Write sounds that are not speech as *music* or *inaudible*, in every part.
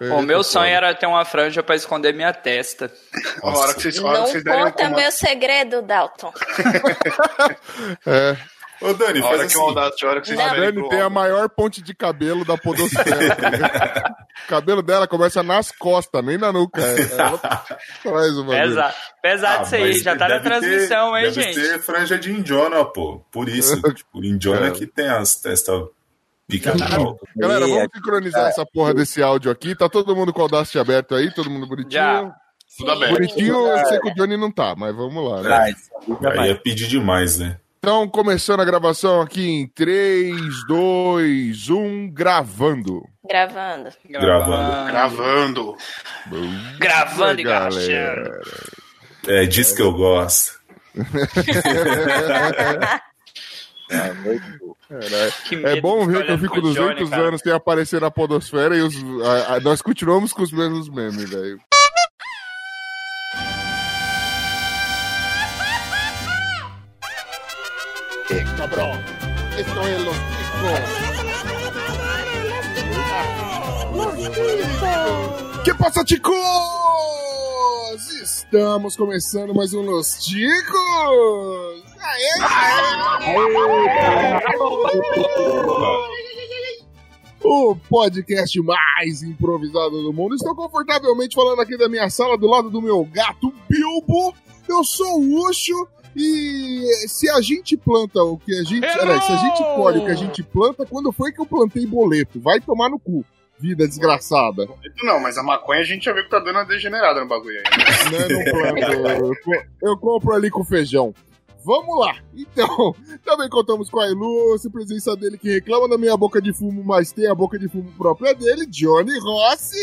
O meu sonho era ter uma franja pra esconder minha testa. A hora que vocês, a hora Não que vocês derem conta comando- meu segredo, Dalton. *laughs* É, Ô, Dani, A hora faz que o assim. Audacity, a hora que vocês a derem Dani pro tem a maior ponte de cabelo da podosfera. tá o cabelo dela começa nas costas, nem na nuca. É, ela traz bagulho. Pesa, pesado Ah, isso aí, já tá na deve ter- transmissão, hein, deve gente? ter franja de indiona, pô. Por isso. *laughs* tipo, indiona É. que tem as testas picadas. Galera, vamos sincronizar essa porra desse áudio aqui. Tá todo mundo com o Audacity aberto aí? Todo mundo bonitinho? Já. Tudo aberto. Bonitinho, eu sei que o Johnny não tá, mas vamos lá, né? Aí ia pedir demais, né? Então, começando a gravação aqui em 3, 2, 1, gravando. Gravando. Gravando. Gravando. Gravando e Galera. gravando. É disso que eu gosto. *laughs* É bom. De ver que eu fico pro 200 Johnny, anos sem aparecer na podosfera e os- a- a- nós continuamos com os mesmos memes, velho. Cabrón, esto es los ticos. Que passa, ticos? Estamos começando mais um Los Ticos. Aê! O podcast mais improvisado do mundo. Estou confortavelmente falando aqui da minha sala, do lado do meu gato Bilbo. Eu sou o Ucho e se a gente planta o que a gente. Aliás, se a gente colhe o que a gente planta, quando foi que eu plantei boleto? Vai tomar no cu, vida desgraçada. Não, mas a maconha a gente já viu que tá dando uma degenerada no bagulho aí. Não, eu não co- eu compro ali com feijão. Vamos lá. Então, *laughs* também contamos com a ilustre presença dele que reclama da minha boca de fumo, mas tem a boca de fumo própria dele, Johnny Rossi.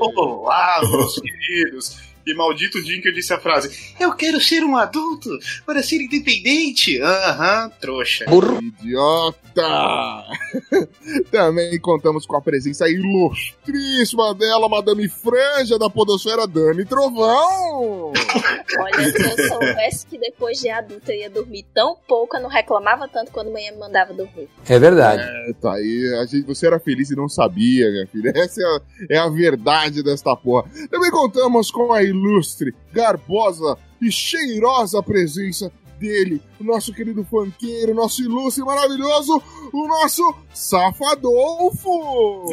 Olá, meus queridos. E maldito dia em que eu disse a frase: Eu quero ser um adulto para ser independente. Aham, trouxa. Idiota! *laughs* Também contamos com a presença ilustríssima dela, Madame Franja da Podosfera, Dani Trovão! *laughs* Olha, se eu soubesse que depois de adulta eu ia dormir tão pouco, eu não reclamava tanto quando a manhã me mandava dormir. É verdade. É, tá aí, a gente, você era feliz e não sabia, minha filha. Essa é a, é a verdade desta porra. Também contamos com a ilustre, garbosa e cheirosa presença dele, o nosso querido funkeiro, nosso ilustre e maravilhoso, o nosso Safadolfo!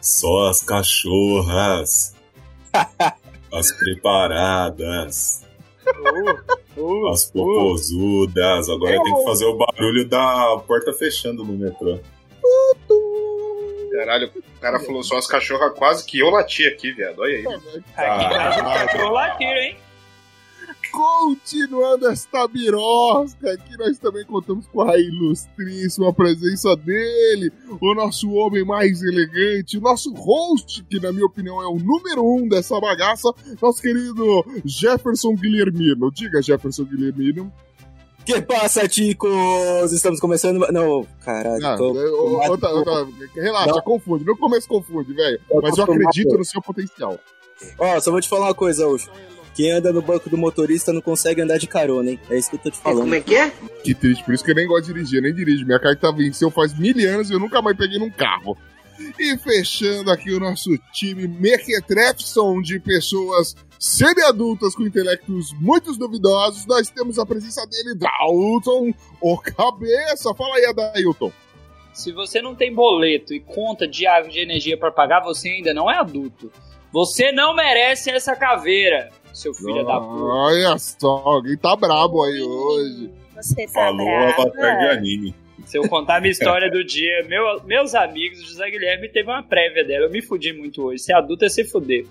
Só as cachorras. *laughs* as preparadas. As popozudas. Agora tem que fazer o barulho da porta fechando no metrô. Caralho, o cara falou só as cachorras quase que eu lati aqui, viado. Olha aí. Aqui Ah, latir, hein? Continuando esta birosca, aqui nós também contamos com a ilustríssima presença dele, o nosso homem mais elegante, o nosso host, que na minha opinião é o número um dessa bagaça, nosso querido Jefferson Guilhermino. Diga, Jefferson Guilhermino. Que passa, ticos? Estamos começando. Não, caralho. Ah, tô- outra- outra- relaxa, Não. confunde. No começo confunde, velho. Mas eu acredito no seu potencial. Ó, só vou te falar uma coisa, Ucho. Quem anda no banco do motorista não consegue andar de carona, hein? É isso que eu tô te falando. Que triste, por isso que eu nem gosto de dirigir, eu nem dirijo. Minha carta venceu faz mil anos e eu nunca mais peguei num carro. E fechando aqui o nosso time Mequetrefson de pessoas semi-adultas com intelectos muito duvidosos, nós temos a presença dele, Dalton, o cabeça. Fala aí, Adailton. Se você não tem boleto e conta de água de energia pra pagar, você ainda não é adulto. Você não merece essa caveira, seu filho da puta. Olha só, alguém tá brabo aí hoje. Você tá falou brava? avatar de anime. Se eu contar a minha *laughs* história do dia, meu- meus amigos, o José Guilherme teve uma prévia dela. Eu me fudi muito hoje. Ser adulto é se fuder.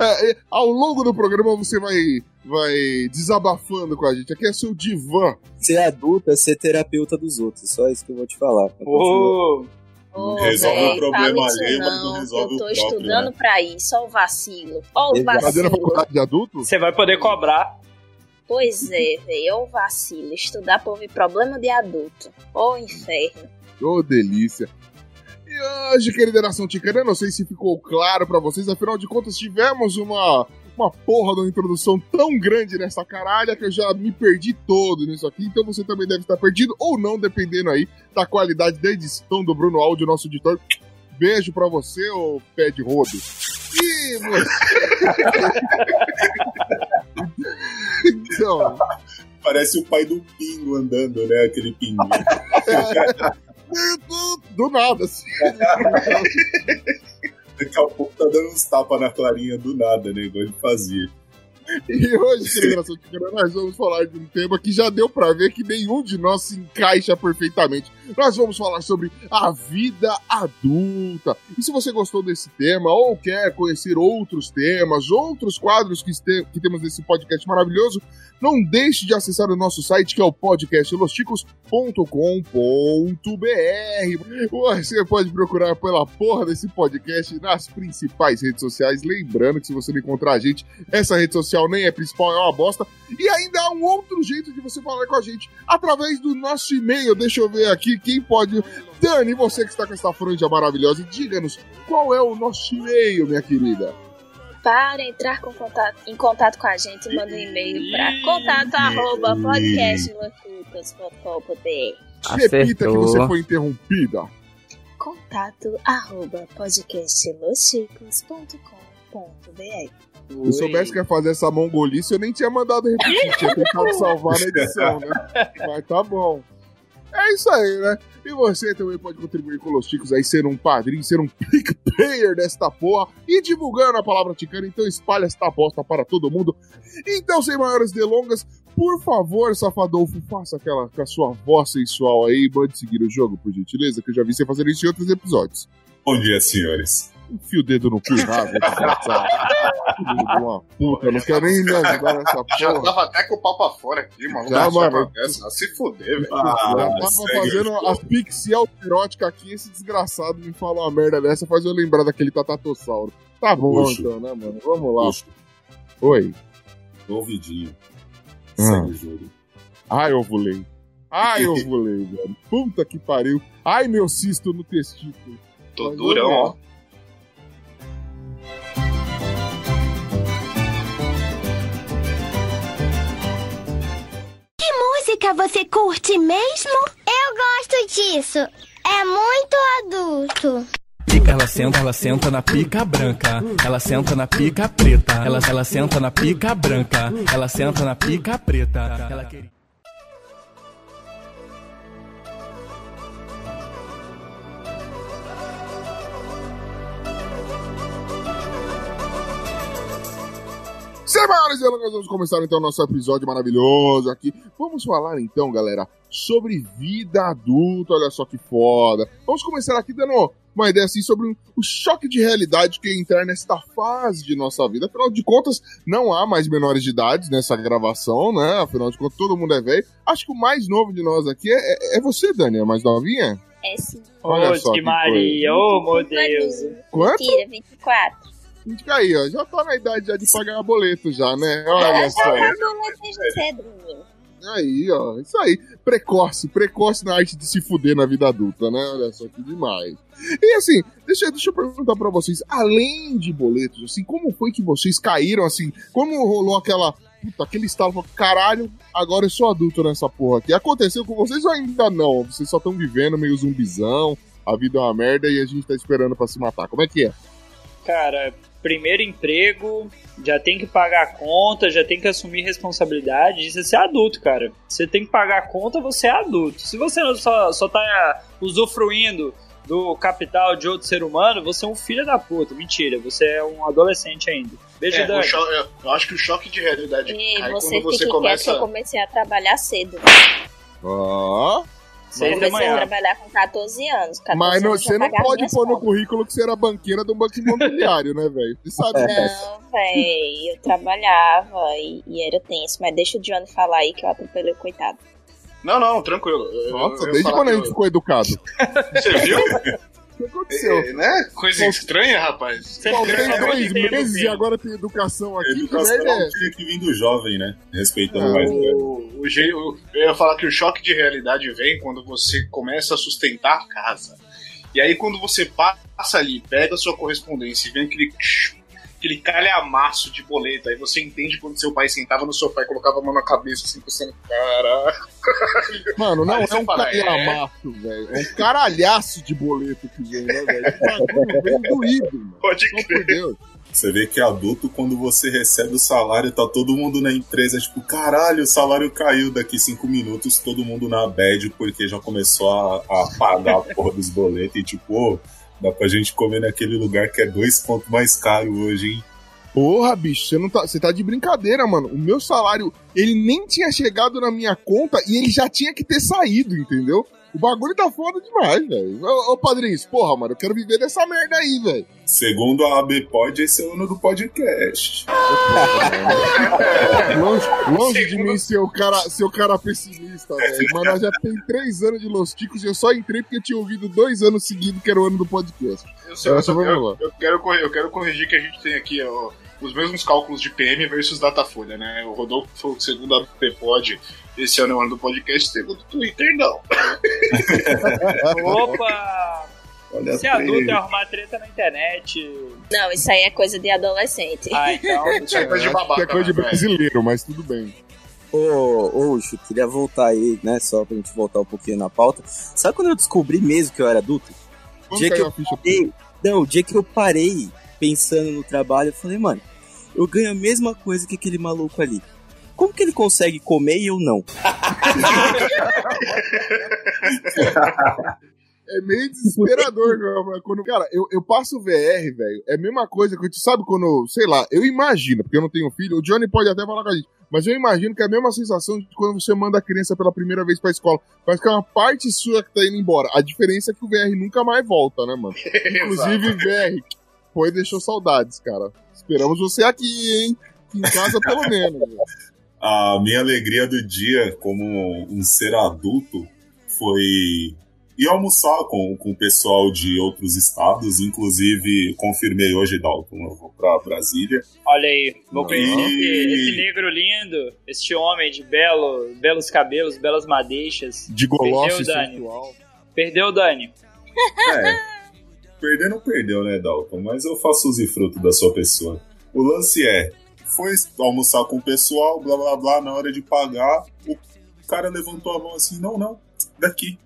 É, é, ao longo do programa você vai, vai desabafando com a gente. Aqui é seu divã. Ser adulto é ser terapeuta dos outros. Só isso que eu vou te falar. Ô, Resolve o problema alheio, mas não resolve Eu tô o próprio, estudando né? pra isso, ó o vacilo. Ó o vacilo. você vai poder cobrar. Pois é, velho, ó o vacilo. Estudar pra ouvir problema de adulto. Ô inferno. Ô, delícia. E hoje, querida nação ticana, não sei se ficou claro pra vocês, afinal de contas, tivemos uma, uma porra de uma introdução tão grande nessa caralha que eu já me perdi todo nisso aqui. Então você também deve estar perdido ou não, dependendo aí da qualidade da edição do Bruno Áudio, nosso editor. Beijo pra você, ô pé de rodo. E você... *laughs* então, Parece o pai do pingo andando, né? Aquele pinguinho. do, *laughs* do nada, assim. Daqui a pouco tá dando uns tapas na clarinha do nada, né? Igual ele fazia. E hoje, nós vamos falar de um tema que já deu pra ver que nenhum de nós se encaixa perfeitamente. Nós vamos falar sobre a vida adulta. E se você gostou desse tema ou quer conhecer outros temas, outros quadros que, este- que temos nesse podcast maravilhoso, não deixe de acessar o nosso site que é o podcastlosticos.com.br. Você pode procurar pela porra desse podcast nas principais redes sociais. Lembrando que se você não encontrar a gente, essa rede social nem é principal, é uma bosta. E ainda há um outro jeito de você falar com a gente através do nosso e-mail. Deixa eu ver aqui quem pode. Dani, você que está com essa franja maravilhosa, diga-nos qual é o nosso e-mail, minha querida. Para entrar com contato- em contato com a gente, manda um e-mail para contato arroba podcastlocutas.com.br Repita que você foi interrompida. contato arroba Se eu soubesse que ia fazer essa mongolice, eu nem tinha mandado repetir, tinha tentado salvar na edição, né? *laughs* Mas tá bom. É isso aí, né? E você também pode contribuir com os Ticos aí, ser um padrinho, ser um pick player desta porra e divulgando a palavra ticana. Então espalha esta bosta para todo mundo. Então, sem maiores delongas, por favor, Safadolfo, faça aquela com a sua voz sensual aí mande seguir o jogo, por gentileza, que eu já vi você fazer isso em outros episódios. Bom dia, senhores. Enfia o dedo no cu *laughs* e rasga. Filho uma puta, eu não quero nem me ajudar nessa *laughs* Já porra. tava até com o pau pra fora aqui, mano. Já, mano. ah, Se fuder, velho. Já Ah, tava segue fazendo as pixel eróticas aqui, esse desgraçado me fala uma merda dessa, faz eu lembrar daquele tatatossauro. Tá bom, Puxa. então, né, mano? Vamos lá. Puxa, Oi. ouvidinho. Ah. Segue o jogo. Ai, ovulei. Ai, *laughs* ovulei, velho. Puta que pariu. Ai, meu cisto no testículo. Tô Mas durão, ó. Música você curte mesmo? Eu gosto disso. É muito adulto. Pica, ela senta, ela senta na pica branca. Ela senta na pica preta. Ela, ela senta na pica branca. Ela senta na pica preta. Ela queria... Sem maiores delongas, vamos começar então o nosso episódio maravilhoso aqui. Vamos falar então, galera, sobre vida adulta. Olha só que foda. Vamos começar aqui dando uma ideia assim sobre o choque de realidade que entra nesta fase de nossa vida. Afinal de contas, não há mais menores de idade nessa gravação, né? Afinal de contas, todo mundo é velho. Acho que o mais novo de nós aqui é, é- é você, Dani, a mais novinha. É sim. Olha Ô, só que Maria, ô, meu Deus. Quanto? Mentira, 24. Fica aí, ó. Já tá na idade já de pagar boleto já, né? Olha só. Acabou desde cedinho. Aí, ó, isso aí. Precoce, precoce na arte de se fuder na vida adulta, né? Olha só que demais. E assim, deixa, deixa eu perguntar pra vocês, além de boletos, assim, como foi que vocês caíram, assim, como rolou aquela, puta, aquele estalo, falou, caralho, agora eu sou adulto nessa porra aqui. Aconteceu com vocês ou ainda não? Vocês só estão vivendo meio zumbizão, a vida é uma merda e a gente tá esperando pra se matar. Como é que é? Cara, primeiro emprego, já tem que pagar a conta, já tem que assumir responsabilidade. Isso é ser adulto, cara. Você tem que pagar a conta, você é adulto. Se você só, só tá usufruindo do capital de outro ser humano, você é um filho da puta. Mentira, você é um adolescente ainda. Beijo, É, Dani. eu, acho que o choque de realidade E cai você quando você quieto que começa. eu comecei a trabalhar cedo. Ó. Seis da comecei a trabalhar com 14 anos. 14 Mas não, anos você eu não pode pôr no contas. currículo que você era banqueira do banco imobiliário, né, velho? Você sabe disso. Não, véi, eu trabalhava e, e era tenso, mas deixa o Johnny falar aí que eu atropelei o coitado. Não, não, tranquilo. Eu- Nossa, eu ia desde quando a gente eu- ficou educado? Você viu? Que aconteceu? É, né? Coisa estranha, rapaz. Você Faltei dois meses Lufinho. e agora tem educação aqui. Que educação é tinha que vir do jovem, né? Respeitando Ah, mais. O, o, o- eu ia falar que o choque de realidade vem quando você começa a sustentar a casa. E aí, quando você passa ali, pega a sua correspondência e vem aquele, aquele calhamaço de boleto. Aí você entende quando seu pai sentava no sofá e colocava a mão na cabeça assim, pensando, caraca. Mano, não é um fala, é. calhamaço, velho. É um caralhaço de boleto que vem, né, velho? Vem doído, mano. Pode Só por Deus. Você vê que é adulto, quando você recebe o salário, tá todo mundo na empresa, tipo, caralho, o salário caiu daqui cinco minutos, todo mundo na bad, porque já começou a, a pagar a porra dos boletos e tipo, ô, dá pra gente comer naquele lugar que é dois pontos mais caro hoje, hein? Porra, bicho, você tá, você tá de brincadeira, mano. O meu salário, ele nem tinha chegado na minha conta e ele já tinha que ter saído, entendeu? O bagulho tá foda demais, velho. Ô, ô padrinho, porra, mano, eu quero viver dessa merda aí, velho. Segundo a ABPod, esse é o ano do podcast. *laughs* Longe, longe de mim ser o cara, ser o cara pessimista, velho. *laughs* Mas nós já tem três anos de Los Ticos e eu só entrei porque eu tinha ouvido dois anos seguidos que era o ano do podcast. Eu, eu, vamos eu- eu quero, eu quero corrigir que a gente tem aqui ó, os mesmos cálculos de PM versus Datafolha, né? O Rodolfo falou que segundo a esse ano é o ano do podcast, segundo o Twitter, não. *laughs* Opa! Olha Ser a adulto é arrumar treta na internet. Não, isso aí é coisa de adolescente. Ah, então. *laughs* Isso é coisa de acho babaca. é coisa de né, brasileiro, mas tudo bem. Ô, ô, Ucho, queria voltar aí, né? Só pra gente voltar um pouquinho na pauta. Sabe quando eu descobri mesmo que eu era adulto? Quando Dia que caiu eu parei, não, o dia que eu parei pensando no trabalho, eu falei, mano, eu ganho a mesma coisa que aquele maluco ali. Como que ele consegue comer e eu não? É meio desesperador, meu, quando, cara, eu, eu passo o VR, velho. É a mesma coisa que sabe quando, sei lá, eu imagino, porque eu não tenho filho, o Johnny pode até falar com a gente, mas eu imagino que é a mesma sensação de quando você manda a criança pela primeira vez pra escola. Parece que é uma parte sua que tá indo embora. A diferença é que o VR nunca mais volta, né, mano? *laughs* Inclusive, VR, foi deixou saudades, cara. Esperamos você aqui, hein? Em casa, pelo *laughs* menos. velho. A minha alegria do dia como um ser adulto foi ir almoçar com, com o pessoal de outros estados. Inclusive, confirmei hoje, Dalton, eu vou pra Brasília. Olha aí, vou conhecer Não. esse, negro lindo, este homem de belo, belos cabelos, belas madeixas. De goloche Perdeu, Dani. sensual. Perdeu o Dani. É, *laughs* perder não perdeu, né, Dalton? Mas eu faço usufruto da sua pessoa. O lance é, foi almoçar com o pessoal, blá blá blá, na hora de pagar, o cara levantou a mão assim, não, não, daqui.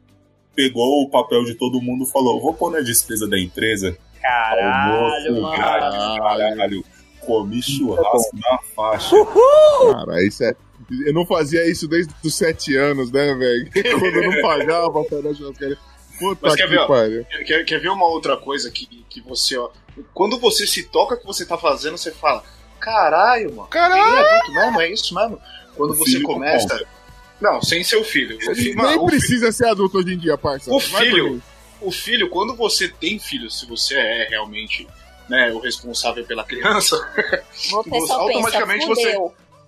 Pegou o papel de todo mundo e falou, vou pôr na despesa da empresa. Caralho, Almoço grátis, caralho. Comi churrasco na faixa. Cara, isso é. Eu não fazia isso desde os sete anos, né, velho? *laughs* Quando eu não pagava dar churrascaria. Puta Mas que quer ver, pariu. Quer, quer ver uma outra coisa que, que você, ó. Quando você se toca que você tá fazendo, você fala: Caralho, mano. Caralho! É adulto mesmo, é isso mesmo. Quando O você filho começa. Não, sem seu filho. O, fi- Nem mano, precisa ser adulto hoje em dia, parça. O Vai filho- o filho, quando você tem filho, se você é realmente né, o responsável pela criança, *laughs* Você só pensa, Automaticamente você-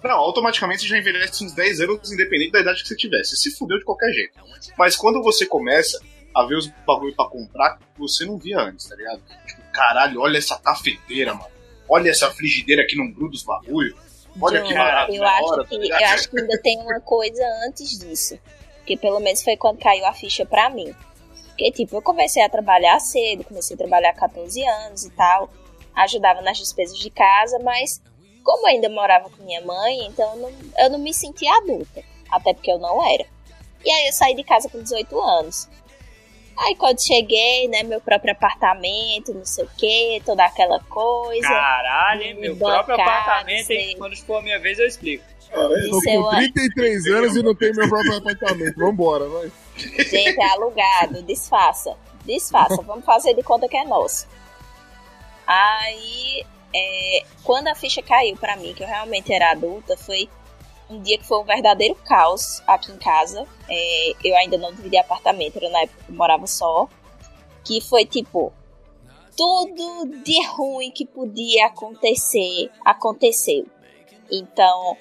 não, automaticamente você já envelhece uns 10 anos, independente da idade que você tiver. Você se fudeu de qualquer jeito. Mas quando você começa a ver os bagulho pra comprar, você não via antes, tá ligado? Tipo, caralho, olha essa cafeteira, mano. Olha essa frigideira que não gruda os bagulho. Olha que John, barato eu acho hora, que tá eu acho que ainda tem uma coisa antes disso. Que pelo menos foi quando caiu a ficha pra mim. Porque, tipo, eu comecei a trabalhar cedo, comecei a trabalhar com 14 anos e tal. Ajudava nas despesas de casa, mas como eu ainda morava com minha mãe, então eu não, eu não me sentia adulta. Até porque eu não era. E aí eu saí de casa com 18 anos. Aí quando cheguei, né, meu próprio apartamento, não sei o que, toda aquela coisa. Caralho, hein? Meu Bancada, próprio apartamento, hein? Quando for a minha vez, eu explico. Cara, Tô Isso eu, com 33 anos e não tenho meu próprio apartamento. Vambora, vai. Gente, é alugado, disfarça. Disfarça, vamos fazer de conta que é nosso. Aí, é, quando a ficha caiu pra mim, que eu realmente era adulta, foi um dia que foi um verdadeiro caos aqui em casa. É, eu ainda não dividi apartamento, era na época que eu morava só. Que foi tipo, tudo de ruim que podia acontecer, aconteceu. Então,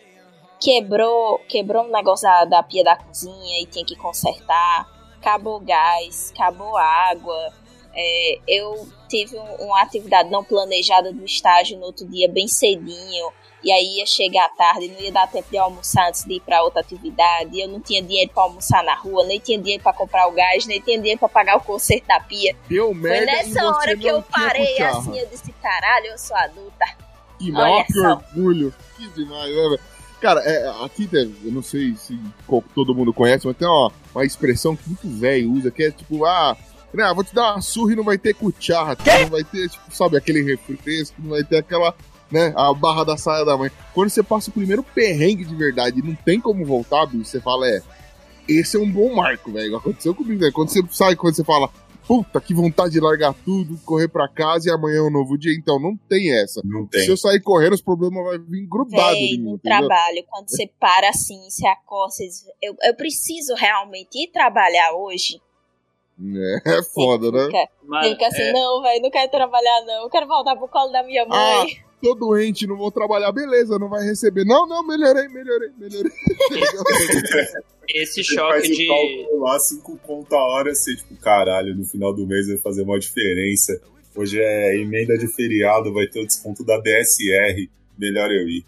quebrou, quebrou um negócio da, da pia da cozinha e tinha que consertar. Acabou gás, acabou água. É, eu tive um- uma atividade não planejada do estágio no outro dia bem cedinho. E aí ia chegar à tarde, não ia dar tempo de almoçar antes de ir para outra atividade. Eu não tinha dinheiro para almoçar na rua, nem tinha dinheiro para comprar o gás, nem tinha dinheiro para pagar o conserto da pia. Deu Foi merda. e nessa hora que eu parei cucharra. assim, eu disse, caralho, eu sou adulta. mas Olha que orgulho. Que demais, né, velho? Cara, é, aqui tem, eu não sei se todo mundo conhece, mas tem uma, uma expressão que muito velho usa, que é tipo, ah, né, vou te dar uma surra e não vai ter cuchara, não vai ter, tipo, sabe, aquele refresco, não vai ter aquela, né, a barra da saia da mãe. Quando você passa o primeiro perrengue de verdade e não tem como voltar, bicho, você fala, é, esse é um bom marco, velho. Aconteceu comigo, velho. Quando você sai, quando você fala, puta, que vontade de largar tudo, correr pra casa e amanhã é um novo dia, então não tem essa. Não Se tem. eu sair correndo, os problemas vão vir grudados Véi, em mim, no trabalho, quando você para assim, você acorda, você diz, eu, eu preciso realmente ir trabalhar hoje. É, *laughs* é foda, né? Fica, Mas, fica assim, é, não, velho, não quero trabalhar não, eu quero voltar pro colo da minha mãe. Tô doente, não vou trabalhar, beleza, não vai receber. Não, não, melhorei, melhorei, melhorei. *laughs* esse choque de. cálculo lá, 5 conto a hora, você, tipo, caralho, no final do mês vai fazer uma diferença. Hoje é emenda de feriado, vai ter o desconto da DSR. Melhor eu ir.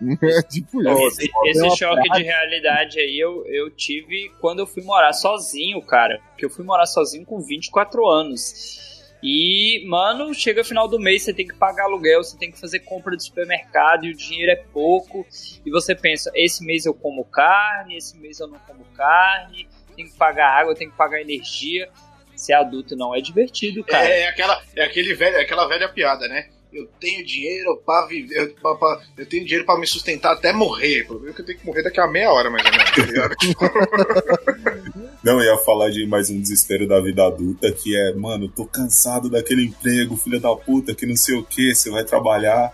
*laughs* Tipo isso. Esse, esse choque de realidade aí eu, eu tive quando eu fui morar sozinho, cara. Porque eu fui morar sozinho com 24 anos. E, mano, chega final do mês, você tem que pagar aluguel, você tem que fazer compra de supermercado e o dinheiro é pouco. E você pensa, esse mês eu como carne, esse mês eu não como carne, tenho que pagar água, tenho que pagar energia. Ser adulto não é divertido, cara. É, aquela, é aquele velho, é aquela velha piada, né? Eu tenho dinheiro pra viver. Eu, pra- pra- eu tenho dinheiro pra me sustentar até morrer. O problema é que eu tenho que morrer daqui a meia hora, mais ou menos. *laughs* Não, eu ia falar de mais um desespero da vida adulta, que é, mano, tô cansado daquele emprego, filho da puta, que não sei o que, você vai trabalhar,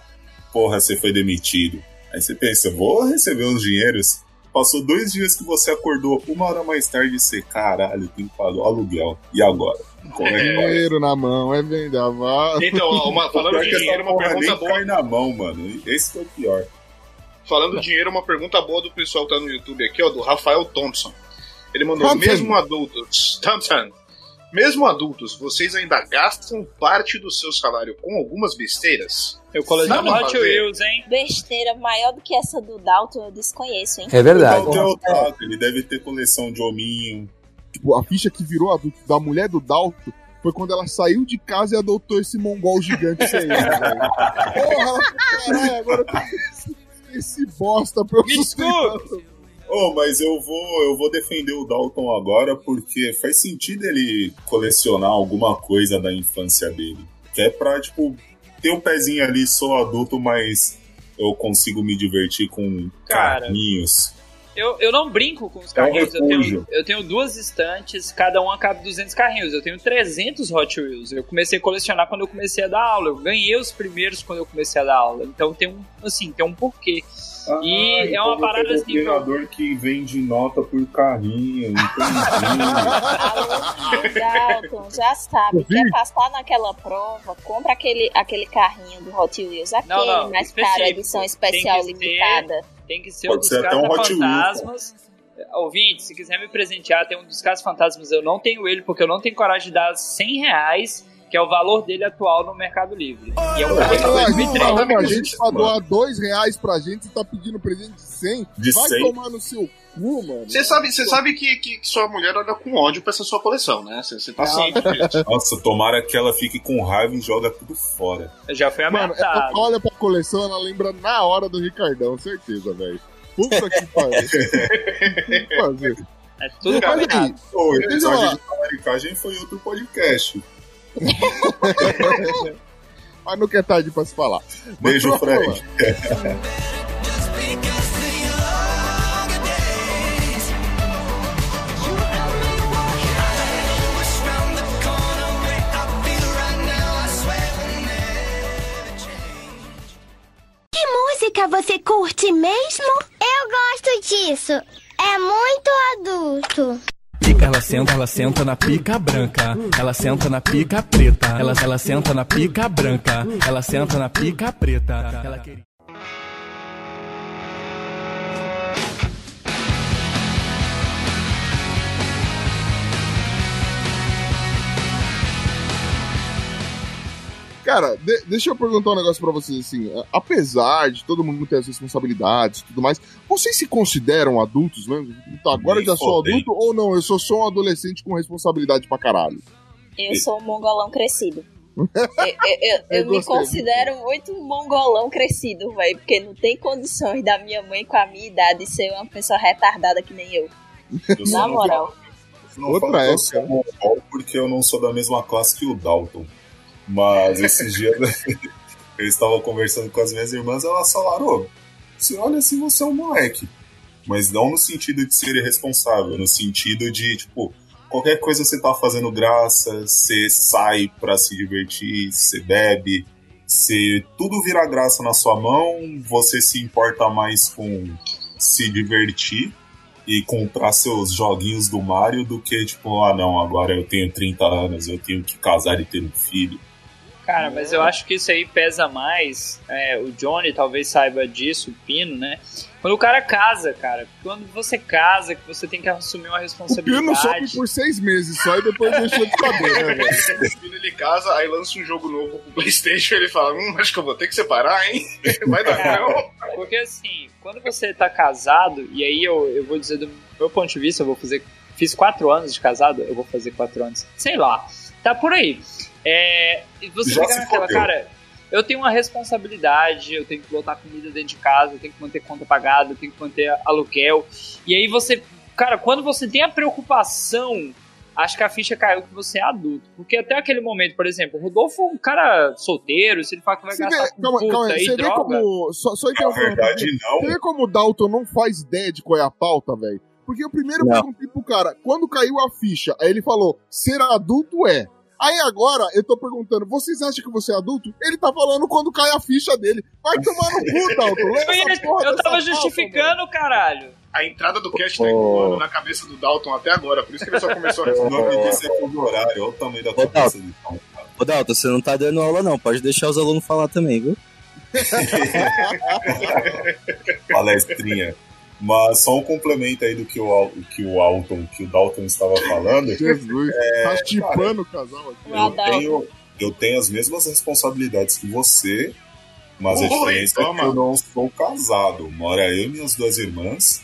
porra, você foi demitido. Aí você pensa, vou receber uns dinheiros. Passou dois dias que você acordou, uma hora mais tarde você, caralho, tem que pagar o aluguel. E agora? Como é que vai? Dinheiro na mão, é vendaval. Então, ó, uma- *laughs* O falando é de dinheiro, uma porra pergunta nem boa. cai na mão, mano. Esse que é o pior. Falando de dinheiro, uma pergunta boa do pessoal que tá no YouTube aqui, ó, do Rafael Thompson. Ele mandou, Thompson. mesmo adultos, *laughs* Thompson, mesmo adultos, vocês ainda gastam parte do seu salário com algumas besteiras? Eu coleciono pra Hot. Wheels, hein? Besteira maior do que essa do Dalton, eu desconheço, hein? É verdade. Então, é otaku, ele deve ter coleção de hominho. Tipo, a ficha que virou adulto da mulher do Dalto foi quando ela saiu de casa e adotou esse mongol gigante sem ele, velho. *laughs* Porra, ela falou, caralho, agora eu esse, esse bosta pra eu Me sustentar. Oh, mas eu vou, eu vou defender o Dalton agora porque faz sentido ele colecionar alguma coisa da infância dele. Que é pra, tipo, ter o pezinho ali, sou adulto, mas eu consigo me divertir com Cara. carrinhos. Eu, eu não brinco com os É um carrinhos. eu, tenho, eu tenho duas estantes, cada uma cabe 200 carrinhos. Eu tenho 300 Hot Wheels. Eu comecei a colecionar quando eu comecei a dar aula. Eu ganhei os primeiros quando eu comecei a dar aula. Então tem um, assim, tem um porquê. E é uma então parada você assim, um treinador que vende nota por carrinho, entendi. *laughs* Alô, Dalton, já sabe, quer passar naquela prova, compra aquele, aquele carrinho do Hot Wheels, aquele Não, não, mais caro, edição Tem especial ser- limitada. Tem que ser Pode um dos ser até um Hot Wheels, caça-fantasmas. Ouvinte, se quiser me presentear, tem um dos caça-fantasmas. Eu não tenho ele porque eu não tenho coragem de dar 100 reais, que é o valor dele atual no Mercado Livre. E é um carro de Ah, a gente 2003. falando a gente pra doar dois reais pra gente e tá pedindo presente de 100. De Vai 100? tomar no seu cu, mano. Você sabe, você sabe que, que, que sua mulher olha com ódio pra essa sua coleção, né? Você, tá Ah. ciente disso. *laughs* Nossa, tomara que ela fique com raiva e joga tudo fora. Já foi Mano, ela ameaçado. olha pra coleção, ela lembra na hora do Ricardão, certeza, velho. Puta que pariu. *laughs* O que fazer? É tudo Cara, Mas aí, o episódio de foi outro podcast. *laughs* mas nunca é tarde pra se falar. Beijo. Fred. Que música você curte mesmo? Eu gosto disso. É muito adulto. Pica, ela senta, ela senta na pica branca. Ela senta na pica preta. Ela, ela senta na pica branca. Ela senta na pica preta. Ela. Cara, de- deixa eu perguntar um negócio pra vocês, assim. a- Apesar de todo mundo ter as responsabilidades e tudo mais, vocês se consideram adultos mesmo? Tá, agora eu já sou adulto ou não? Eu sou só um adolescente com responsabilidade pra caralho. Eu sou um mongolão crescido. *laughs* Eu, eu- eu- Eu me gostei, considero muito um mongolão crescido, velho. Porque não tem condições da minha mãe com a minha idade ser uma pessoa retardada que nem eu. Na não- moral. eu não Outra época, sou mongol porque eu não sou da mesma classe que o Dalton. Mas esses dias *laughs* eu estava conversando com as minhas irmãs elas falaram: Ô, você olha assim, você é um moleque. Mas não no sentido de ser irresponsável, no sentido de, tipo, qualquer coisa você tá fazendo graça, você sai pra se divertir, você bebe, se tudo vira graça na sua mão, você se importa mais com se divertir e comprar seus joguinhos do Mario do que, tipo, ah não, agora eu tenho 30 anos, eu tenho que casar e ter um filho. Cara, mas eu acho que isso aí pesa mais. é, o Johnny talvez saiba disso, o Pino, né? Quando o cara casa, cara. Quando você casa, que você tem que assumir uma O responsabilidade. Pino sobe por seis meses só e depois deixou de saber, né, *laughs* velho? O filho ele casa, aí lança um jogo novo pro Playstation ele fala, hum, acho que eu vou ter que separar, hein? *laughs* Vai dar não. Porque assim, quando você tá casado, e aí eu, eu vou dizer do meu ponto de vista, eu vou fazer. Fiz quatro anos de casado, eu vou fazer quatro anos. Sei lá. Tá por aí. É, e você Já fica naquela, fodeu. cara. Eu tenho uma responsabilidade, eu tenho que botar comida dentro de casa, eu tenho que manter conta pagada, eu tenho que manter aluguel. E aí você. Cara, quando você tem a preocupação, acho que a ficha caiu que você é adulto. Porque até aquele momento, por exemplo, o Rodolfo é um cara solteiro, se ele fala que vai Você gastar vê, com calma, puta calma aí, você vê droga. como. Só, só um verdade, não. Você vê como o Dalton não faz ideia de qual é a pauta, velho? Porque eu primeiro Não. perguntei pro cara, quando caiu a ficha, aí ele falou, ser adulto é. Aí agora eu tô perguntando, vocês acham que você é adulto? Ele tá falando quando cai a ficha dele. Vai tomar no cu, Dalton. *laughs* Eu, ia- essa porra eu tava justificando, caralho. A entrada do cast tá ecoando na cabeça do Dalton até agora, por isso que ele só começou a O nome responder. disso é fuso horário, olha o tamanho da Ô, cabeça Dalton. Ô, Dalton, você não tá dando aula, não. Pode deixar os alunos falar também, viu? *laughs* palestrinha. Mas só um complemento aí do que o, que o Alton, que o Dalton estava falando. Jesus, É, tá chipando o casal aqui. Eu tenho, eu tenho as mesmas responsabilidades que você, mas a Oi, diferença é toma. que eu não sou casado. Mora eu e minhas duas irmãs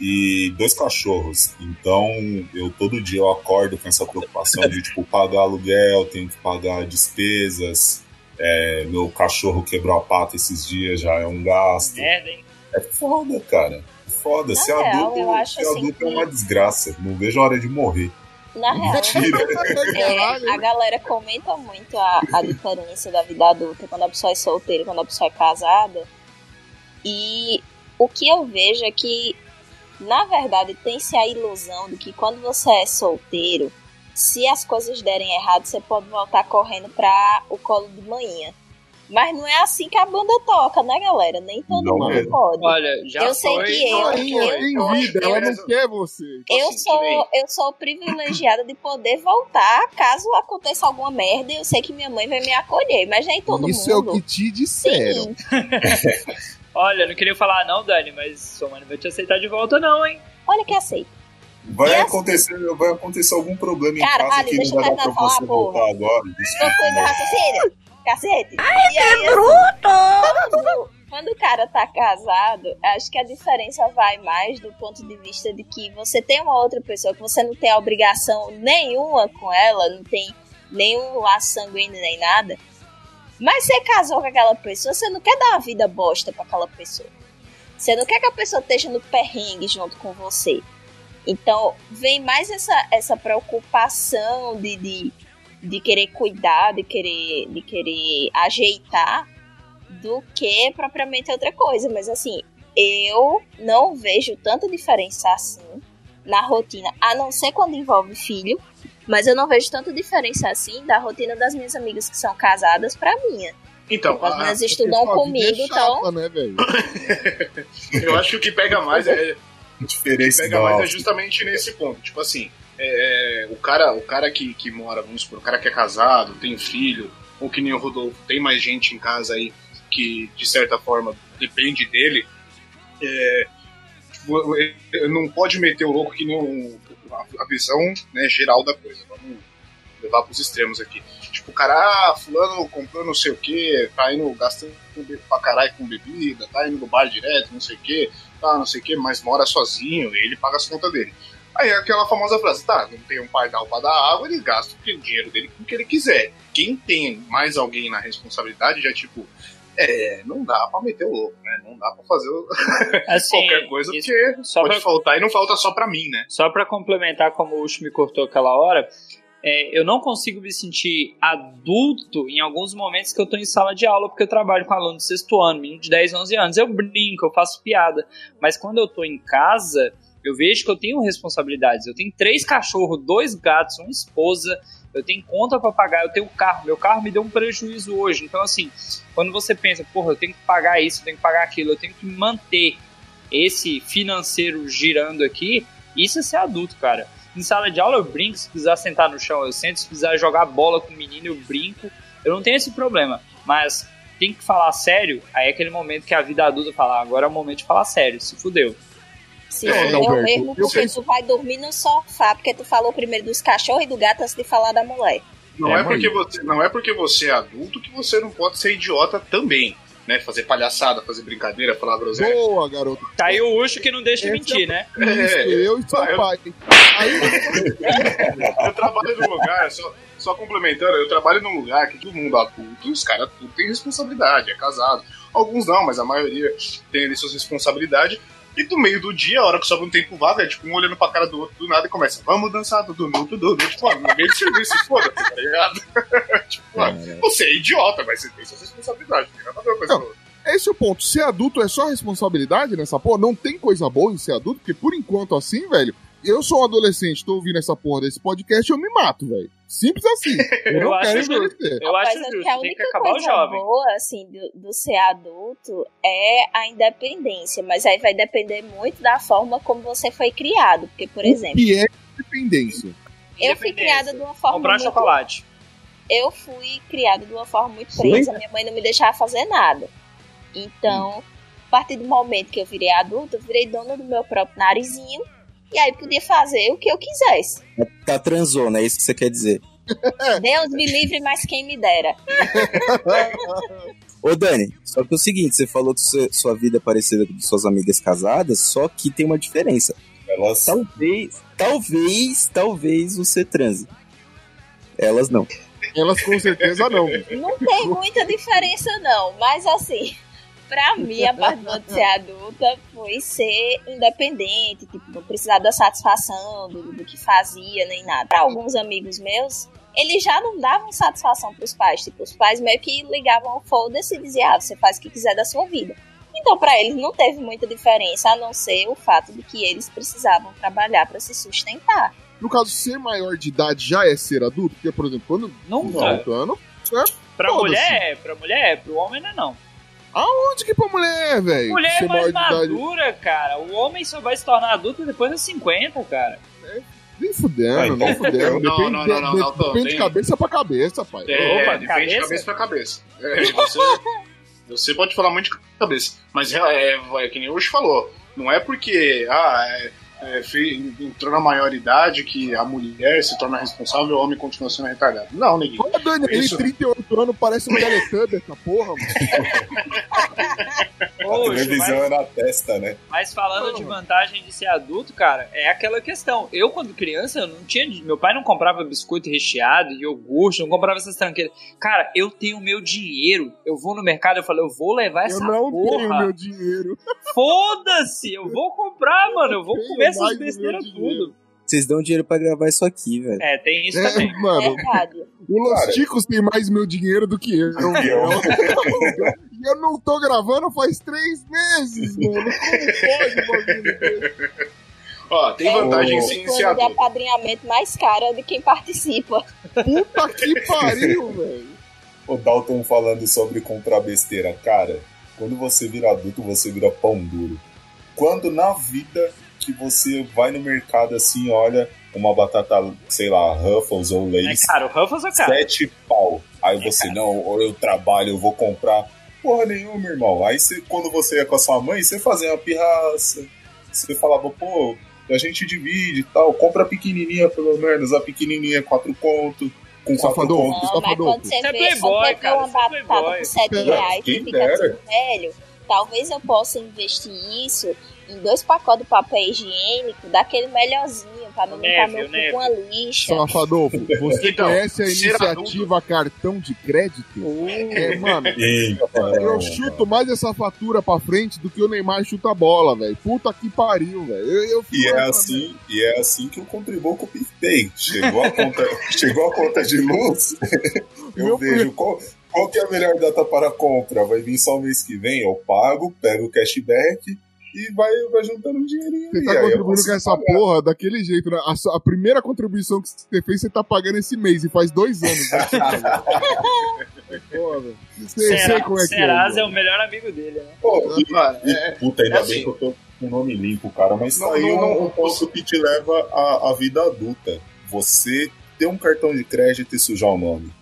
e dois cachorros. Então, eu todo dia eu acordo com essa preocupação de tipo pagar aluguel, tenho que pagar despesas. É, meu cachorro quebrou a pata esses dias, já é um gasto. Merda, hein? É foda, cara. É Foda. Na Ser real, adulto, eu acho ser assim adulto é que- uma desgraça. Não vejo a hora de morrer. Na real, Mentira. *laughs* É, Caralho. a galera comenta muito a, a diferença da vida adulta quando a pessoa é solteira e quando a pessoa é casada. E o que eu vejo é que, na verdade, tem-se a ilusão de que quando você é solteiro, se as coisas derem errado, você pode voltar correndo pra o colo de manhã. Mas não é assim que a banda toca, né, galera? Nem todo Não mundo mesmo. pode. Olha, já Eu sei foi. que eu- eu- em eu- vida, ela não eu- quer você. Eu aí. sou, eu sou privilegiada de poder voltar caso aconteça alguma merda. Eu sei que minha mãe vai me acolher, mas nem todo Isso é mundo. o que te disseram. *laughs* Olha, não queria falar não, Dani, mas sua mãe não vai te aceitar de volta não, hein? Olha que aceito. Vai assim- acontecer, vai acontecer algum problema em Caralho, casa que deixa não vai eu dar pra você falar, voltar agora. Meu raciocínio. Cacete. Ai, que aí, bruto! Quando, *laughs* quando o cara tá casado, acho que a diferença vai mais do ponto de vista de que você tem uma outra pessoa que você não tem obrigação nenhuma com ela, não tem nenhum laço sanguíneo nem nada. Mas você casou com aquela pessoa, você não quer dar uma vida bosta pra aquela pessoa. Você não quer que a pessoa esteja no perrengue junto com você. Então, vem mais essa, essa preocupação de, de, de querer cuidar, de querer, de querer ajeitar, do que propriamente outra coisa. Mas, assim, eu não vejo tanta diferença assim na rotina, a não ser quando envolve filho. Mas eu não vejo tanta diferença assim da rotina das minhas amigas que são casadas pra minha. Então, As a- meninas estudam comigo, é então. chata, né, velho? *laughs* eu acho que o que pega mais é, A diferença pega da- mais é justamente nesse ponto. Tipo assim, é, o cara, o cara que, que mora, vamos supor, o cara que é casado, tem filho, ou que nem o Rodolfo, tem mais gente em casa aí que, de certa forma, depende dele, é, não pode meter o louco que nem o- a, visão né, geral da coisa. Vamos levar pros extremos aqui. Tipo, o cara, ah, fulano comprou não sei o que, tá indo gastando pra caralho com bebida, tá indo no bar direto, não sei o que, tá, não sei o que, mas mora sozinho ele paga as contas dele. Aí é aquela famosa frase, tá, não tem um pardal pra dar água, ele gasta o dinheiro dele com o que ele quiser. Quem tem mais alguém na responsabilidade já, tipo, é, não dá pra meter o louco, né? Não dá pra fazer o- *laughs* Assim, qualquer coisa, isso- porque só pode pra- faltar e não falta só pra mim, né? Só pra complementar como o Ucho me cortou aquela hora, é, eu não consigo me sentir adulto em alguns momentos que eu tô em sala de aula, porque eu trabalho com aluno de sexto ano, menino de 10, 11 anos. Eu brinco, eu faço piada. Mas quando eu tô em casa, eu vejo que eu tenho responsabilidades. Eu tenho três cachorros, dois gatos, uma esposa, eu tenho conta pra pagar, eu tenho carro. Meu carro me deu um prejuízo hoje. Então, assim, quando você pensa, porra, eu tenho que pagar isso, eu tenho que pagar aquilo, eu tenho que manter esse financeiro girando aqui, isso é ser adulto, cara. Em sala de aula eu brinco, se precisar sentar no chão eu sento, se precisar jogar bola com o menino eu brinco, eu não tenho esse problema. Mas tem que falar sério, aí é aquele momento que a vida adulta fala, "Ah, agora é o momento de falar sério, se fudeu. Se É, fudeu Adalberto, mesmo, eu porque tu vai dormir no sofá, porque tu falou primeiro dos cachorros e do gato antes de falar da mulher. Não É, é, porque você, não é porque você é adulto que você não pode ser idiota também, né? Fazer palhaçada, fazer brincadeira, falar groselha. Boa, garoto. Tá aí o Ucho que não deixa Esse mentir, né? Isso, É, eu e seu eu- pai. Aí, Eu trabalho num lugar, só, só complementando, eu trabalho num lugar que todo mundo adulto, os caras tudo tem responsabilidade, é casado. Alguns não, mas a maioria tem ali suas responsabilidades. E do meio do dia, a hora que sobra um tempo vago, é tipo um olhando pra cara do outro do nada e começa, vamos dançar tudo nu, tudo nu. Tipo, mano, no meio do serviço, foda-se, tá ligado? *laughs* tipo, mano, você é idiota, mas você tem suas responsabilidades, não tem nada a ver com Não. isso. esse é o ponto. Ser adulto é só responsabilidade nessa porra? Não tem coisa boa em ser adulto? Porque por enquanto assim, velho, eu sou um adolescente, tô ouvindo essa porra desse podcast, eu me mato, velho. Simples assim. Eu, *laughs* Eu não acho quero justo. envelhecer. Eu acho é justo, que a que única o coisa jovem. boa, assim, do, do ser adulto é a independência. Mas aí vai depender muito da forma como você foi criado. Porque, por O exemplo, que é independência? eu fui criada de uma forma Comprar muito chocolate. eu fui criada de uma forma muito presa. Minha mãe não me deixava fazer nada. Então, a partir do momento que eu virei adulta, eu virei dona do meu próprio narizinho. E aí podia fazer o que eu quisesse. Tá transona, é isso que você quer dizer. *laughs* Deus me livre, mas quem me dera. Ô Dani, só que é o seguinte, você falou que sua- sua vida é parecida com suas amigas casadas, só que tem uma diferença. Elas Talvez, talvez, talvez você transe. Elas não. Elas com certeza não. Não tem muita diferença, não. Mas assim, pra mim, a parte boa de ser adulta foi ser independente, tipo, não precisar da satisfação do, do que fazia, nem nada. Pra alguns amigos meus, eles já não davam satisfação pros pais. Tipo, os pais meio que ligavam o foda-se e diziam, ah, você faz o que quiser da sua vida. Então, pra eles não teve muita diferença, a não ser o fato de que eles precisavam trabalhar pra se sustentar. No caso, ser maior de idade já é ser adulto? Porque, por exemplo, quando Nunca. voltando, Pra Foda-se. mulher é, pra mulher é, pro homem não é não. Onde que pra mulher, velho? Mulher é mais madura, cara. O homem só vai se tornar adulto depois dos 50, cara. Nem fudendo, Ai, nem não. fudendo. Não, Depende, não, não, não, de- não, tô depende de cabeça pra cabeça, pai. É, Opa, depende de cabeça? cabeça pra cabeça. É, você, *laughs* você pode falar muito de cabeça, mas é, é, é que nem o falou. Não é porque ah, é, é, entrou na maioridade que a mulher se torna responsável e o homem continua sendo retardado. Não, neguinho. Olha Dani Isso. 38 anos, parece um Teletubby essa porra, mano. *laughs* a televisão mas- é na testa, né? Mas falando de vantagem de ser adulto, cara, é aquela questão. Eu, quando criança, eu não tinha. Meu pai não comprava biscoito recheado, iogurte, não comprava essas tranqueiras. Cara, eu tenho meu dinheiro. Eu vou no mercado, eu falo, eu vou levar essa Eu não porra. tenho meu dinheiro. Foda-se! Eu vou comprar, mano. Eu vou comer essas besteiras tudo. Vocês dão dinheiro pra gravar isso aqui, velho. É, tem isso É, também. mano, Verdade. o Los tem mais meu dinheiro do que eu. E eu não tô gravando faz três meses, mano. Como pode? Ó, tem É vantagem o sim em plano ser de adulto. apadrinhamento mais caro é de quem participa. Puta que pariu, velho. O Dalton falando sobre comprar besteira. Cara, quando você vira adulto, você vira pão duro. Quando na vida que você vai no mercado assim, olha uma batata, sei lá, Ruffles ou É Lay's, caro, o Ruffles é caro. sete pau. Aí você, não, ou eu trabalho, eu vou comprar. Porra nenhuma, irmão. Aí você, quando você ia com a sua mãe, você fazia uma pirraça. Você falava, pô, a gente divide e tal. Compra a pequenininha, pelo menos. A pequenininha, quatro conto. Com quatro Safadão. conto. Não, tá mas quando você Isso é vê, playboy, cara, uma é batata por 7 É, reais, quem você fica dera. assim, velho, talvez eu possa investir isso em dois pacotes de papel higiênico, daquele melhorzinho, pra não Neve, limpar meu cu neve. com a lixa. Safadolfo, você Então, conhece a iniciativa cartão de crédito? É, mano, *laughs* eu chuto mais essa fatura pra frente do que o Neymar chuta a bola, velho. Puta que pariu, velho. Eu, eu E é assim, e é assim que eu contribuo com o PicPay. Chegou a conta, *laughs* chegou a conta de luz, *laughs* eu Meu vejo qual, qual que é a melhor data para compra. Vai vir só o mês que vem, eu pago, pego o cashback e vai, vai juntando um dinheirinho. Você tá Aí contribuindo com essa pagar. porra daquele jeito, né? A, a primeira contribuição que você fez, você tá pagando esse mês e faz dois anos. Né? *laughs* Foda. Sei, sei como é que é. Serasa é mano. o melhor amigo dele, né? Pô, e- e, é- puta, ainda é bem assim. que eu tô com o nome limpo, cara. Mas Não, aí não, um, não. um ponto que te leva à, à vida adulta. Você ter um cartão de crédito e sujar o nome.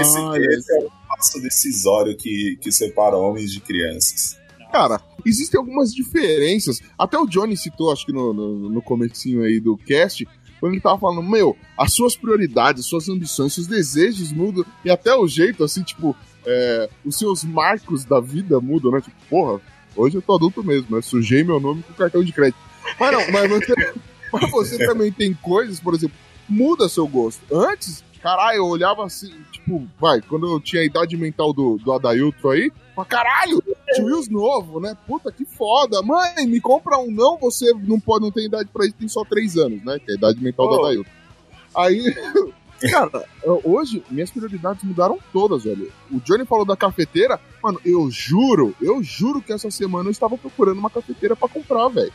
Esse, esse é o passo decisório que, que separa homens de crianças. Cara, existem algumas diferenças. Até o Johnny citou, acho que no, no, no comecinho aí do cast, quando ele tava falando, meu, as suas prioridades, suas ambições, seus desejos mudam, e até o jeito, assim, tipo, é, os seus marcos da vida mudam, né? Tipo, porra, hoje eu tô adulto mesmo, né? Sujei meu nome com cartão de crédito. Mas não, mas você, *laughs* mas você também tem coisas, por exemplo, muda seu gosto. Antes, caralho, eu olhava assim, tipo, vai, quando eu tinha a idade mental do, do Adailton aí, pra caralho, *laughs* Tio Wills novo, né? Puta que foda. Mãe, me compra um não, você não pode, não tem idade pra isso, tem só três anos, né? Que é a idade mental do Oh. Adailton. Aí, *laughs* cara, hoje minhas prioridades mudaram todas, velho. O Johnny falou da cafeteira, mano, eu juro, eu juro que essa semana eu estava procurando uma cafeteira pra comprar, velho.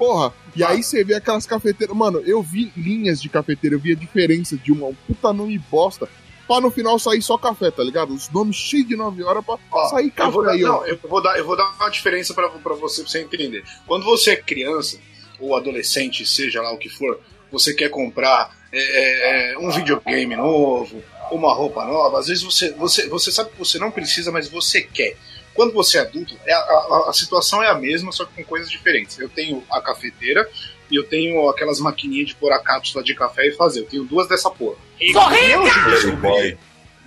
Porra, e aí você vê aquelas cafeteiras. Mano, eu vi linhas de cafeteira, eu vi a diferença de uma um puta nome bosta. Pra no final sair só café, tá ligado? Os nomes cheios de 9 horas pra Ó, sair eu vou, café dar, aí, não, eu vou dar, eu vou dar uma diferença pra, pra você, pra você entender. Quando você é criança ou adolescente, seja lá o que for, você quer comprar é, é, um videogame novo, uma roupa nova, às vezes você, você, você sabe que você não precisa, mas você quer. Quando você é adulto, é a, a- a situação é a mesma, só que com coisas diferentes. Eu tenho a cafeteira e eu tenho aquelas maquininhas de pôr a cápsula de café e fazer. Eu tenho duas dessa porra. E, hoje eu descobri-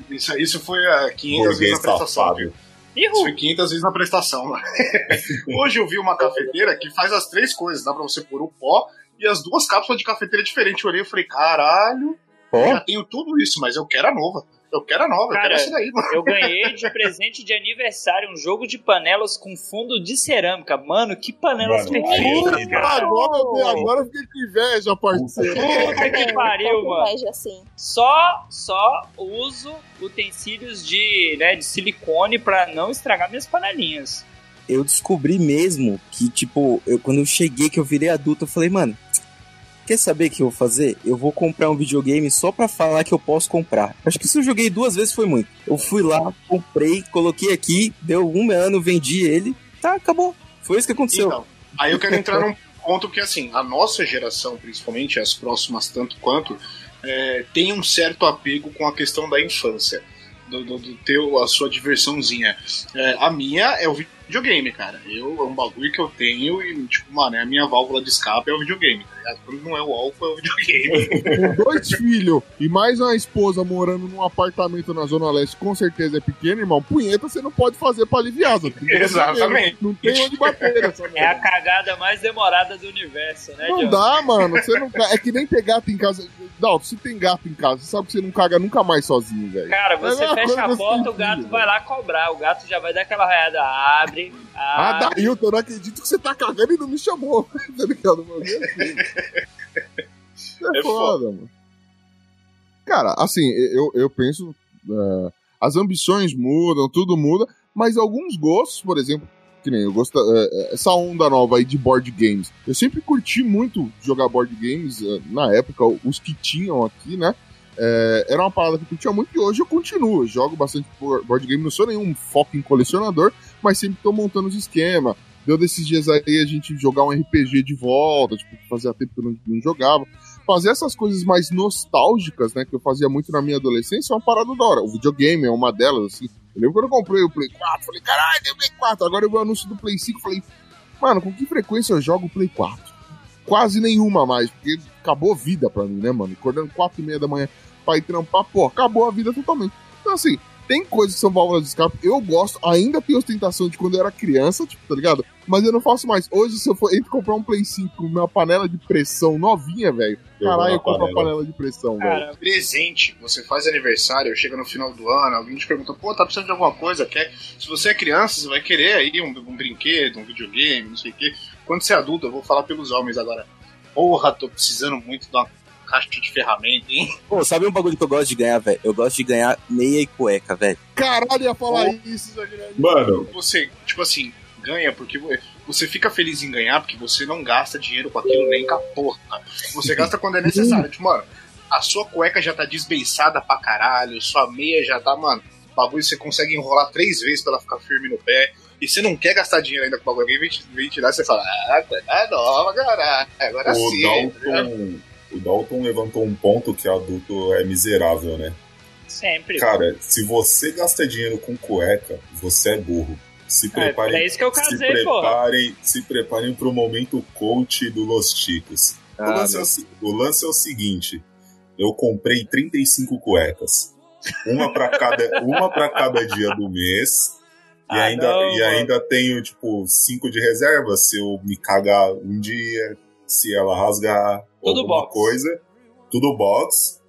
isso, isso foi a 500 vezes burguês na prestação. safado. Isso foi 500 vezes na prestação. *laughs* Hoje eu vi uma cafeteira que faz as três coisas. Dá pra você pôr o pó e as duas cápsulas de cafeteira diferentes. Eu olhei e falei, caralho, eu já tenho tudo isso, mas eu quero a nova. Eu quero a nova, eu Cara, quero essa daí, mano. Eu ganhei *laughs* de presente de aniversário um jogo de panelas com fundo de cerâmica. Mano, que panelas perfeitas, cara. Agora, eu agora eu fiquei com inveja, parceiro. Puta que pariu, mano. inveja, assim. Só, só uso utensílios de, né, de silicone pra não estragar minhas panelinhas. eu descobri mesmo que, tipo, eu, quando eu cheguei, que eu virei adulto, eu falei, mano, quer saber o que eu vou fazer? Eu vou comprar um videogame só pra falar que eu posso comprar. Acho que se eu joguei duas vezes foi muito. Eu fui lá, comprei, coloquei aqui, deu um ano, vendi ele, tá, acabou. Foi isso que aconteceu. Então, aí eu quero entrar num ponto que, assim, a nossa geração, principalmente as próximas tanto quanto, é, tem um certo apego com a questão da infância. Do, do, do teu, a sua diversãozinha. É, a minha é o videogame, cara. Eu, é um bagulho que eu tenho e, tipo, mano, é a minha válvula de escape é o videogame, Quando não é o álcool, é o videogame. *laughs* Com dois filhos e mais uma esposa morando num apartamento na Zona Leste, com certeza é pequeno, irmão. Punheta você não pode fazer pra aliviar. Exatamente. Não tem onde bater nessa *laughs* É a cagada mais demorada do universo, né, Não John? dá, mano. Você não É que nem ter gato em casa. Não, se tem gato em casa, você sabe que você não caga nunca mais sozinho, velho. Cara, você é fecha a porta, o gato filho, vai lá cobrar. O gato já vai dar aquela raiada. Abre, Ah, abre. Dailton, eu não acredito que você tá cagando e não me chamou. *laughs* tá ligado, assim. É, É foda, mano. Cara, assim, eu, eu penso. é, as ambições mudam, tudo muda, mas alguns gostos, por exemplo, que nem eu gosto. é, essa onda nova aí de board games. Eu sempre curti muito jogar board games, é, na época, os que tinham aqui, né? É, era uma parada que eu curtia muito e hoje eu continuo. Eu jogo bastante bo- board game, não sou nenhum foco em colecionador, mas sempre tô montando os esquemas. Deu desses dias aí a gente jogar um RPG de volta, tipo, fazia tempo que eu não, não jogava. Fazer essas coisas mais nostálgicas, né, que eu fazia muito na minha adolescência, é uma parada da hora. O videogame é uma delas, assim. Eu lembro quando eu comprei o Play 4, falei, caralho, tem o Play 4. Agora eu vi o anúncio do Play 5, falei, mano, com que frequência eu jogo o Play 4? Quase nenhuma mais, porque acabou a vida pra mim, né, mano? Acordando 4 e meia da manhã pra ir trampar, pô, acabou a vida totalmente. Então, assim, tem coisas que são válvulas de escape, eu gosto, ainda tenho ostentação de quando eu era criança, tipo, tá ligado? Mas eu não faço mais. Hoje, se eu for entre comprar um Play 5 com uma panela de pressão novinha, velho, caralho, eu compro a panela. panela de pressão, velho. Cara, Presente, você faz aniversário, chega no final do ano, alguém te pergunta, pô, tá precisando de alguma coisa, quer? Se você é criança, você vai querer aí um, um brinquedo, um videogame, não sei o quê. Quando você é adulto, eu vou falar pelos homens agora. Porra, tô precisando muito de uma caixa de ferramenta, hein? Pô, sabe um bagulho que eu gosto de ganhar, velho? Eu gosto de ganhar meia e cueca, velho. Caralho, ia falar isso, Zé Guilherme. Mano, Você, tipo assim, ganha porque vo- você fica feliz em ganhar porque você não gasta dinheiro com aquilo nem com a porra. Você gasta quando é necessário. Tipo, mano, a sua cueca já tá desbeiçada pra caralho, sua meia já tá, mano, bagulho você consegue enrolar três vezes pra ela ficar firme no pé. E você não quer gastar dinheiro ainda com o bagulho, alguém vem te, vem te dar e você fala, ah, é nova, caralho. Agora o sim. Dalton, o Dalton levantou um ponto que adulto é miserável, né? sempre. Cara, se você gasta dinheiro com cueca, você é burro. Se É, preparem, é isso que eu se casei, porra. preparem, se preparem pro momento coach do Los Ticos. o, Ah, lance é o, se- o lance é o seguinte: eu comprei 35 cuecas. Uma para cada, *laughs* uma pra cada dia do mês. E, Ah, ainda, não, e ainda tenho, tipo, cinco de reserva. Se eu me cagar um dia, se ela rasgar Tudo box. coisa. Tudo box.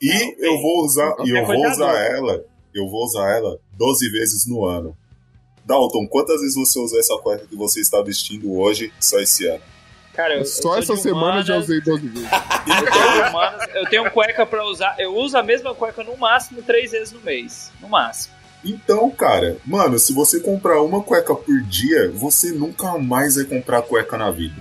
E Ah, ok. eu vou usar, e É eu vou usar ela. Eu vou usar ela 12 vezes no ano. Dalton, quantas vezes você usou essa cueca que você está vestindo hoje, só esse ano? Cara, eu, eu Só sou essa semana eu já usei 12 vezes. *laughs* Eu humanas, eu tenho cueca pra usar. Eu uso a mesma cueca no máximo três vezes no mês. No máximo. Então, cara, mano, se você comprar uma cueca por dia, você nunca mais vai comprar cueca na vida.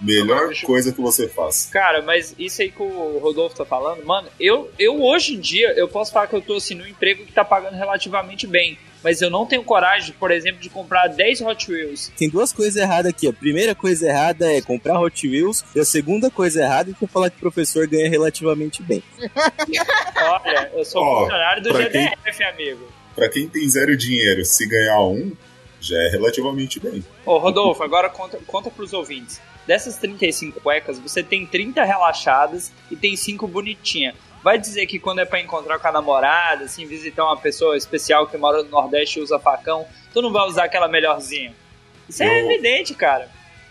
Melhor eu- coisa que você faz. Cara, mas isso aí que o Rodolfo tá falando, mano, eu, eu hoje em dia, eu posso falar que eu tô assim num emprego que tá pagando relativamente bem. Mas eu não tenho coragem, por exemplo, de comprar 10 Hot Wheels. Tem duas coisas erradas aqui. A primeira coisa errada é comprar Hot Wheels. E a segunda coisa errada é falar que o professor ganha relativamente bem. *laughs* Olha, eu sou Ó, funcionário do GDF, amigo. Pra quem tem zero dinheiro, se ganhar um, já é relativamente bem. Ô, Rodolfo, agora conta, conta pros ouvintes. Dessas 35 cuecas, você tem 30 relaxadas e tem 5 bonitinhas. Vai dizer que quando é pra encontrar com a namorada, assim, visitar uma pessoa especial que mora no Nordeste e usa facão, tu não vai usar aquela melhorzinha. Isso é Eu- evidente, cara.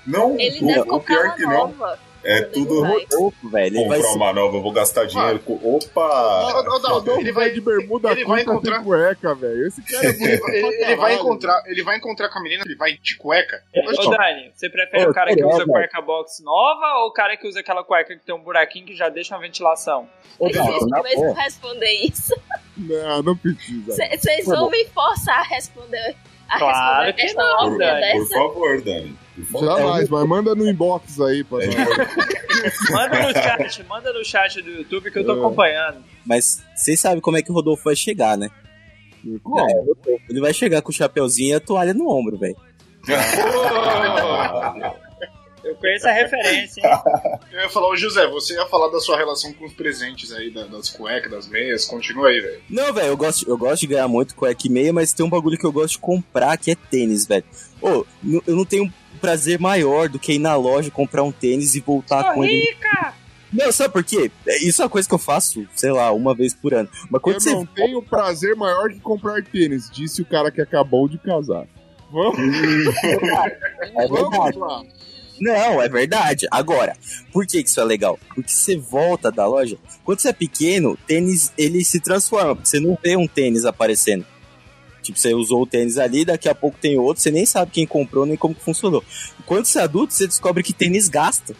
Não, Ele o, deve o comprar pior uma que não. nova. É tudo. vai. Opa, velho. Vai Comprar ser... uma nova, eu vou gastar dinheiro com. Opa! ô, Dalton, Rodolfo ele vai, de bermuda ele vai encontrar- cueca, velho. Esse cara é bonito ele, ele vai encontrar, ele vai encontrar com a menina, ele vai de cueca. Ô, Dani, você prefere Ô, o cara que usa velho. cueca box nova ou o cara que usa aquela cueca que tem um buraquinho que já deixa uma ventilação? Ô, É na mesmo boa. responder isso. Não, não precisa. Vocês vão me forçar a responder a Claro a que não, Dani. Por favor, Dani. Por favor. Jamais, mas manda no inbox aí pra É, nós. *laughs* Manda no chat, manda no chat do YouTube que eu tô É. acompanhando. Mas vocês sabem como é que o Rodolfo vai chegar, né? Como? Ele vai chegar com o chapeuzinho e a toalha no ombro, velho. *laughs* *laughs* Eu conheço a referência, hein? *laughs* Eu ia falar, ô José, você ia falar da sua relação com os presentes aí, da- das cuecas, das meias, continua aí, velho. Não, velho, eu gosto, eu gosto de ganhar muito cueca e meia, mas tem um bagulho que eu gosto de comprar, que é tênis, velho. Ô, n- eu não tenho um prazer maior do que ir na loja comprar um tênis e voltar Sou com ele. rica! Não, sabe por quê? É, Isso é uma coisa que eu faço, sei lá, uma vez por ano. Mas quando Eu você. não tenho prazer maior que comprar tênis, disse o cara que acabou de casar. Vamos, *laughs* É vamos lá. Não, é verdade. Agora, por que que isso é legal? Porque você volta da loja. Quando você é pequeno, tênis ele se transforma. porque Você não vê um tênis aparecendo. Tipo, você usou o tênis ali, daqui a pouco tem outro, você nem sabe quem comprou nem como que funcionou. Quando você é adulto, você descobre que tênis gasta.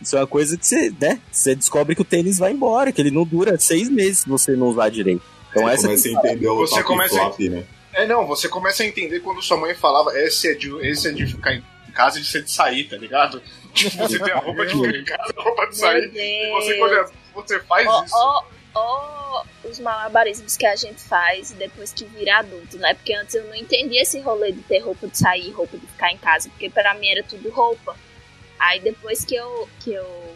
Isso é uma coisa que você, né? Você descobre que o tênis vai embora, que ele não dura seis meses se você não usar direito. Então Você essa começa a entender o Você começa a- flop, né? É, não, você começa a entender quando sua mãe falava, esse é de, esse é de ficar em casa e de ser de sair, tá ligado? *laughs* Tipo, você tem a roupa de ficar em casa, a roupa de sair. E você, quando é- você faz Ó, isso. ó, ó, os malabarismos que a gente faz depois que vira adulto, né? Porque antes eu não entendia esse rolê de ter roupa de sair, roupa de ficar em casa, porque pra mim era tudo roupa. Aí depois que eu, que eu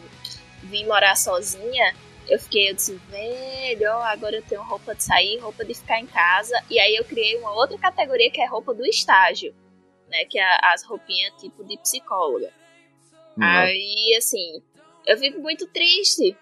vim morar sozinha, eu fiquei, eu disse, velho, agora eu tenho roupa de sair, roupa de ficar em casa. E aí eu criei uma outra categoria que é roupa do estágio, né? Que é as roupinhas tipo de psicóloga. Aí, assim, eu fico muito triste.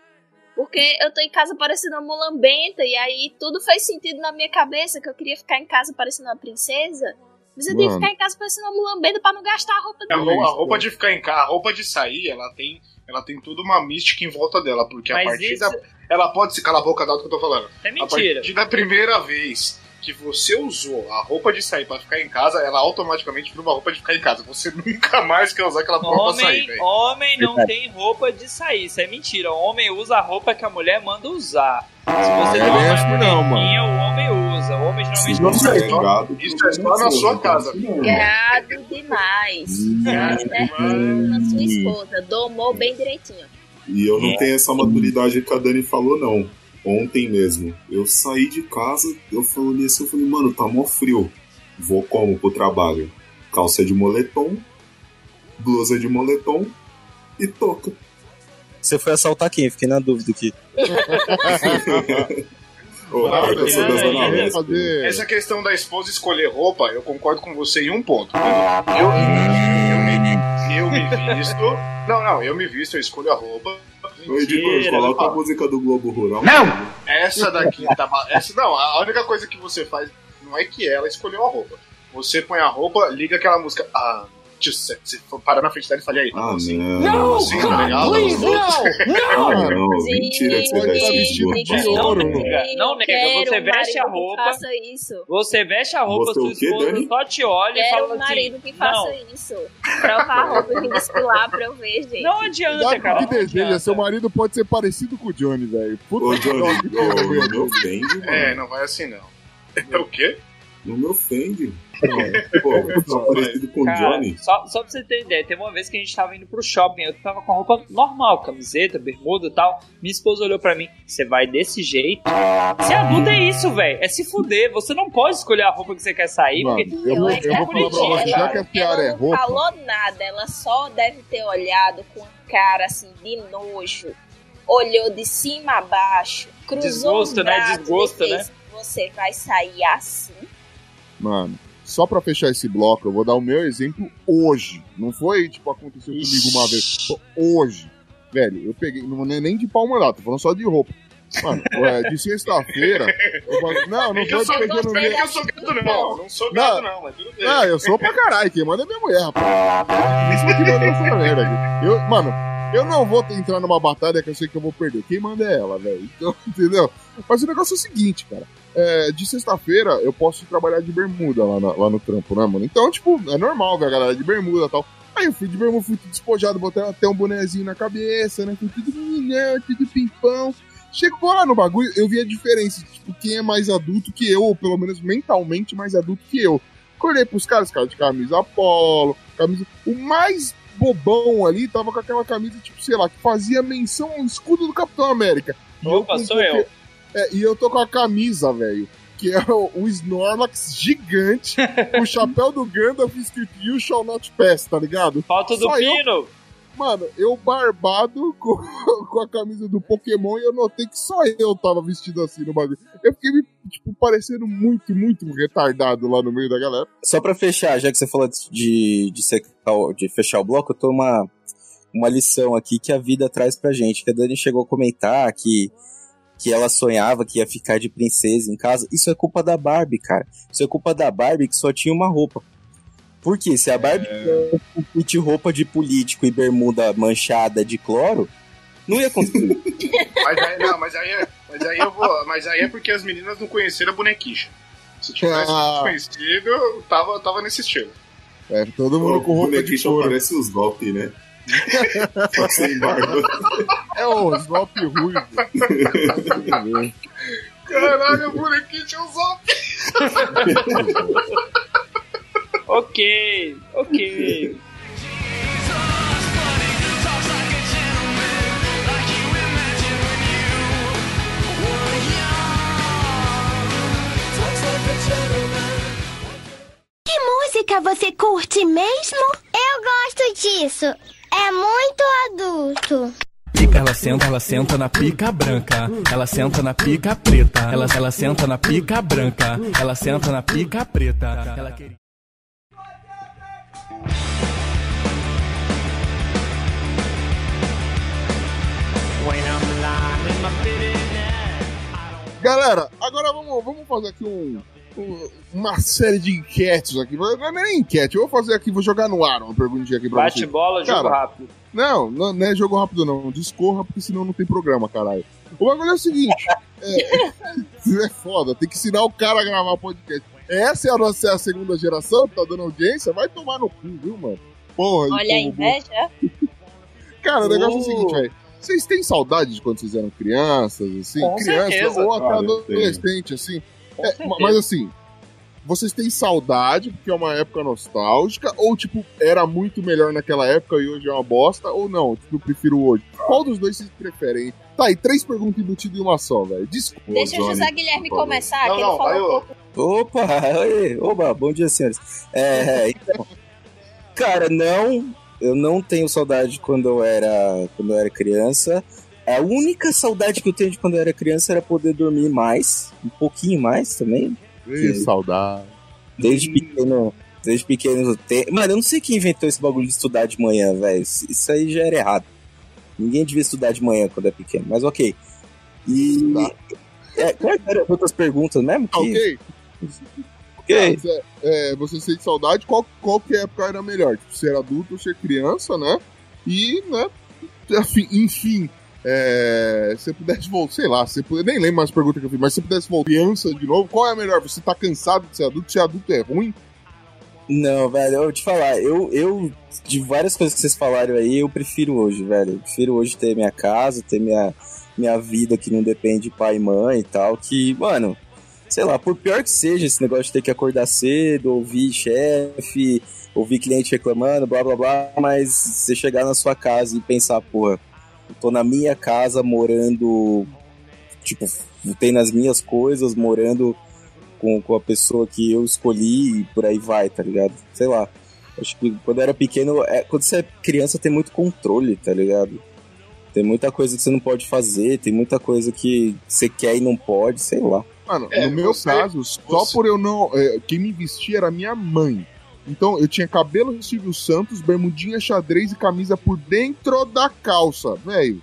Porque eu tô em casa parecendo uma mulambenta, e aí tudo faz sentido na minha cabeça, que eu queria ficar em casa parecendo uma princesa. Mas eu tenho que ficar em casa parecendo uma mulambenta pra não gastar a roupa A dele. roupa, a roupa de ficar em casa, a roupa de sair, ela tem, ela tem toda uma mística em volta dela, porque a Mas partir isso da. Ela pode se calar a boca da que eu tô falando. é A mentira. partir da primeira vez que você usou a roupa de sair pra ficar em casa, ela automaticamente vira uma roupa de ficar em casa. Você *laughs* nunca mais quer usar aquela roupa pra sair, Homem, velho. homem não tem roupa de sair, isso é mentira. O homem usa a roupa que a mulher manda usar. Se você é mais assim não, bonitinha, o homem usa. O homem geralmente você usa. é gado, Isso é só na sua casa. Gado demais. Gado demais. A sua esposa domou bem direitinho. E eu não tenho essa maturidade que a Dani falou, não. Ontem mesmo, eu saí de casa, eu falei assim, eu falei, mano, tá mó frio. Vou como pro trabalho? Calça de moletom, blusa de moletom e toca. Você foi assaltar quem? Fiquei na dúvida aqui. *laughs* Ah, eu é, é, fazer- Essa questão da esposa escolher roupa, eu concordo com você em um ponto. Eu, eu, me, eu me visto. Não, não, eu me visto, eu escolho a roupa. Ô, editor, coloca a música do Globo Rural. Essa daqui tá. Essa, não, a única coisa que você faz não é que ela escolheu a roupa. Você põe a roupa, liga aquela música. Ah, se se for parar na frente dela e fala, e aí, Ah, assim, não. assim, tá legal? Os outros- Ah, não. Mentira que você Pode veste tá de vestido roupa. de Não ouro. nega, não nega. Quero Você um veste a roupa, Faça isso. você veste a roupa, Você sua esposa só te olha e fala um marido assim. que faça Não, isso. Provar a roupa e vir desfilar pra eu ver, gente. não adianta, cara. que não deseja, seu marido pode ser parecido com o Johnny, velho. Puta que pariu, não me ofende, mano. É, não vai assim não. É o quê? Não me ofende. Pô, parecido com o Cara, Johnny. Só, só pra você ter ideia, teve uma vez que a gente tava indo pro shopping, eu tava com a roupa normal, camiseta, bermuda e tal. Minha esposa olhou pra mim, você vai desse jeito? Ser adulto é isso, velho. É se fuder. Você não pode escolher a roupa que você quer sair, Mano, porque. eu vou, é eu vou falar pra você, já que a piada é ela não roupa, falou nada, ela só deve ter olhado com cara assim de nojo. Olhou de cima a baixo, cruzou Desgosto, os né? braços Desgosto, e fez, Você vai sair assim? mano, só pra fechar esse bloco, eu vou dar o meu exemplo hoje. Não foi, tipo, aconteceu comigo uma vez. Hoje. Velho, eu peguei, não é nem de pau mandado, tô falando só de roupa. Mano, de sexta-feira. eu Não, não É foi porque eu não não é que eu sou gado não, não sou gado não, mas tudo bem. Ah, eu sou pra caralho, quem manda é minha mulher, rapaz. Isso que manda essa merda aqui. Eu, mano, eu não vou entrar numa batalha que eu sei que eu vou perder. Quem manda é ela, velho. Então, *laughs* entendeu? Mas o negócio é o seguinte, cara. É, de sexta-feira eu posso trabalhar de bermuda lá, na- lá no trampo, né, mano? Então, tipo, é normal ver a galera de bermuda e tal. Aí eu fui de bermuda, fui tudo despojado, botei até um bonezinho na cabeça, né? Fui tudo meninão, tudo pimpão. Chegou lá no bagulho, eu vi a diferença. Tipo, quem é mais adulto que eu, ou pelo menos mentalmente mais adulto que eu. Acordei pros caras, cara de camisa polo, camisa. O mais bobão ali tava com aquela camisa, tipo, sei lá, que fazia menção ao escudo do Capitão América. Opa, com sou eu. É, e eu tô com a camisa, velho. Que é o, o Snorlax gigante, *laughs* o chapéu do Gandalf escrito You Shall Not Pass, tá ligado? Falta do Só eu- pino. Mano, eu barbado *laughs* com, com a camisa do Pokémon e eu notei que só eu tava vestido assim no bagulho. Eu fiquei, me, tipo, parecendo muito, muito retardado lá no meio da galera. Só pra fechar, já que você falou de, de, de fechar o bloco, eu tô uma, uma lição aqui que a vida traz pra gente. Que a Dani chegou a comentar que, que ela sonhava que ia ficar de princesa em casa. Isso é culpa da Barbie, cara. Isso é culpa da Barbie que só tinha uma roupa. Por quê? Se a Barbie tivesse roupa de político e bermuda manchada de cloro, não ia conseguir. *laughs* Mas aí, não, mas aí, é- mas aí eu vou. Mas aí é porque as meninas não conheceram a bonequicha. Se tivesse Ah. conhecido, tava, tava nesse estilo. É, todo mundo com roupa de couro. parece os golpes, né? Só sem barba. É o Snop ruivo. Caralho, o bonequinho tinha olhos. *laughs* Ok, ok. Que música você curte mesmo? Eu gosto disso. É muito adulto. Pica, ela senta, ela senta na pica branca. Ela senta na pica preta. Ela, ela senta na pica branca. Ela senta na pica preta. Ela queria... Galera, agora vamos, vamos fazer aqui um- uma série de enquetes aqui. Não é nem enquete, eu vou fazer aqui, vou jogar no ar uma perguntinha aqui pra vocês. Bate bola, jogo Cara, rápido. Não, não, não é jogo rápido não, discorra, porque senão não tem programa, caralho. O bagulho é o seguinte, é, é foda, tem que ensinar o cara a gravar podcast. Essa é a nossa é a segunda geração que tá dando audiência, vai tomar no cu, viu, mano? Porra, Olha a inveja. Cara, o negócio é o Uh. seguinte, velho. Vocês têm saudade de quando vocês eram crianças, assim? Com criança certeza. ou até adolescente, assim? É, mas assim, vocês têm saudade porque é uma época nostálgica, ou tipo, era muito melhor naquela época e hoje é uma bosta, ou não, tipo, eu prefiro hoje. Qual dos dois vocês preferem? Tá aí, três perguntas embutidas em uma só, velho. Desculpa. Deixa o José Guilherme começar, Não, que não, ele falou vai eu. Opa, oi, oba, bom dia, senhores. É, *laughs* então, cara, não, eu não tenho saudade quando eu era, quando eu era criança. A única saudade que eu tenho de quando eu era criança era poder dormir mais, um pouquinho mais também. Ih, saudade. Desde pequeno, desde pequeno eu tenho... Mano, eu não sei quem inventou esse bagulho de estudar de manhã, velho. Isso aí já era errado. Ninguém devia estudar de manhã quando é pequeno, mas ok. E. É, quais eram as outras perguntas mesmo? Que... Ok? Ok. Tá, é, você sente saudade, qual, qual que época era melhor? Tipo, ser adulto ou ser criança, né? E, né? Enfim, enfim é, se pudesse voltar, sei lá, se puder, nem lembro mais a pergunta que eu fiz, mas se pudesse voltar criança de novo, qual é a melhor? Você tá cansado de ser adulto? Ser adulto é ruim? Não, velho, eu vou te falar, eu, eu, de várias coisas que vocês falaram aí, eu prefiro hoje, velho. Eu prefiro hoje ter minha casa, ter minha, minha vida que não depende de pai e mãe e tal, que, mano, sei lá, por pior que seja esse negócio de ter que acordar cedo, ouvir chefe, ouvir cliente reclamando, blá blá blá, mas você chegar na sua casa e pensar, porra, tô na minha casa morando, tipo, tendo as minhas coisas, morando com, com a pessoa que eu escolhi e por aí vai, tá ligado? Sei lá. Acho que quando eu era pequeno, é, quando você é criança tem muito controle, tá ligado? Tem muita coisa que você não pode fazer, tem muita coisa que você quer e não pode, sei lá. Mano, É, no meu você- caso, só você- por eu não. é, quem me vestia era minha mãe. Então eu tinha cabelo de Silvio Santos, bermudinha xadrez e camisa por dentro da calça, velho.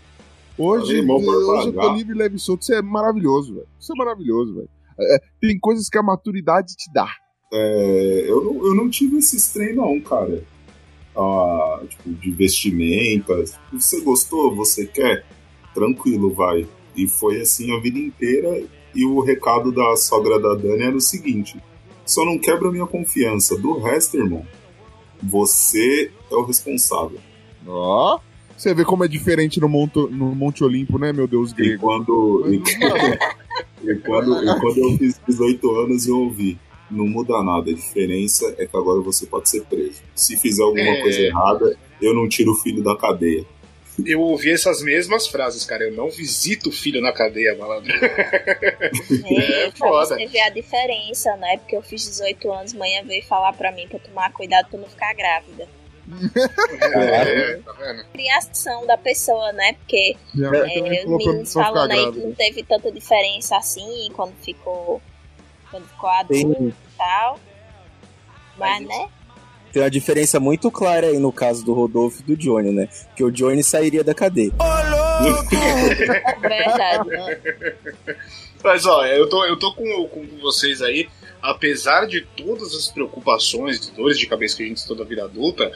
Hoje, por hoje eu tô livre, leve e solto. Isso é maravilhoso, velho. Isso é maravilhoso, velho. É, tem coisas que a maturidade te dá. É, eu, não, eu não tive esse trem, não, cara. Ah, tipo, de vestimentas. Você gostou? Você quer? Tranquilo, vai. E foi assim a vida inteira. E o recado da sogra da Dani era o seguinte: só não quebra a minha confiança. Do resto, irmão, você é o responsável. Ó. Você vê como é diferente no Monte, no Monte Olimpo, né, meu Deus E grego? quando, e, mano, *laughs* e quando, e quando eu fiz 18 anos, eu ouvi. Não muda nada, a diferença é que agora você pode ser preso. Se fizer alguma É. coisa errada, eu não tiro o filho da cadeia. Eu ouvi essas mesmas frases, cara. Eu não visito o filho na cadeia, malandro. *laughs* É, pra foda. você ver a diferença, né? Porque eu fiz 18 anos, manhã veio falar pra mim pra tomar cuidado pra não ficar grávida. É, tá vendo? Criação da pessoa, né? Porque é, os meninos falando aí que não teve tanta diferença assim quando ficou. Quando ficou adulto Tem, e tal. Mas, Mas né? Tem uma diferença muito clara aí no caso do Rodolfo e do Johnny, né? Que o Johnny sairia da cadeia. *laughs* Verdade. Mas ó, eu tô, eu tô com, com vocês aí, apesar de todas as preocupações e dores de cabeça que a gente tem toda a vida adulta,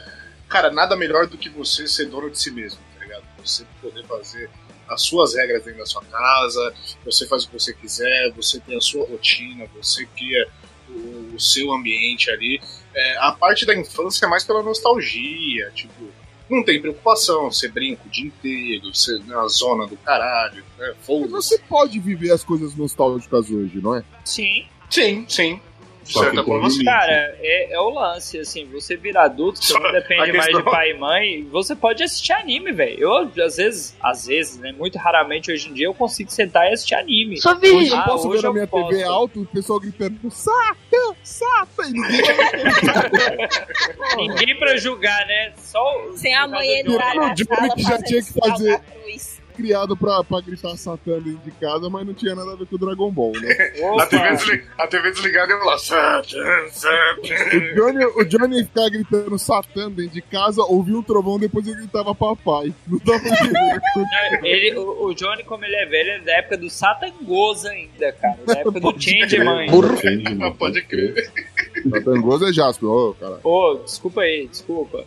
cara, nada melhor do que você ser dono de si mesmo, tá ligado? Você poder fazer as suas regras dentro da sua casa, você faz o que você quiser, você tem a sua rotina, você cria o, o seu ambiente ali. É, a parte da infância é mais pela nostalgia, tipo, não tem preocupação, você brinca o dia inteiro, você na zona do caralho, né? Foda-se. você pode viver as coisas nostálgicas hoje, não é? Sim. Sim, sim. De Só certa forma, sim. Cara, é, é o lance, assim, você vira adulto, você Só não depende mais de pai e mãe, você pode assistir anime, velho. Eu, às vezes, às vezes, né, muito raramente hoje em dia, eu consigo sentar e assistir anime. Sou Hoje virgem. eu Ah, posso hoje ver na minha TV posso. alto o pessoal gritando Sata, Sata, e ninguém *laughs* Ninguém pra julgar, né? Só o- Sem a mãe entrar na sala que já tinha que fazer- cruz. Criado pra, pra gritar Satã dentro de casa, mas não tinha nada a ver com o Dragon Ball, né? A TV, a TV desligada e eu lá, Satan, Satan. O Johnny, o Johnny ficava gritando Satã dentro de casa, ouvia um trovão, depois ele gritava papai. Não entender. Ele, o, o Johnny, como ele é velho, é da época do Satangoso ainda, cara. Da época do Changeman. Changeman, Pode crer. Satangoso é Jasper, ô, cara. Ô, desculpa aí, desculpa.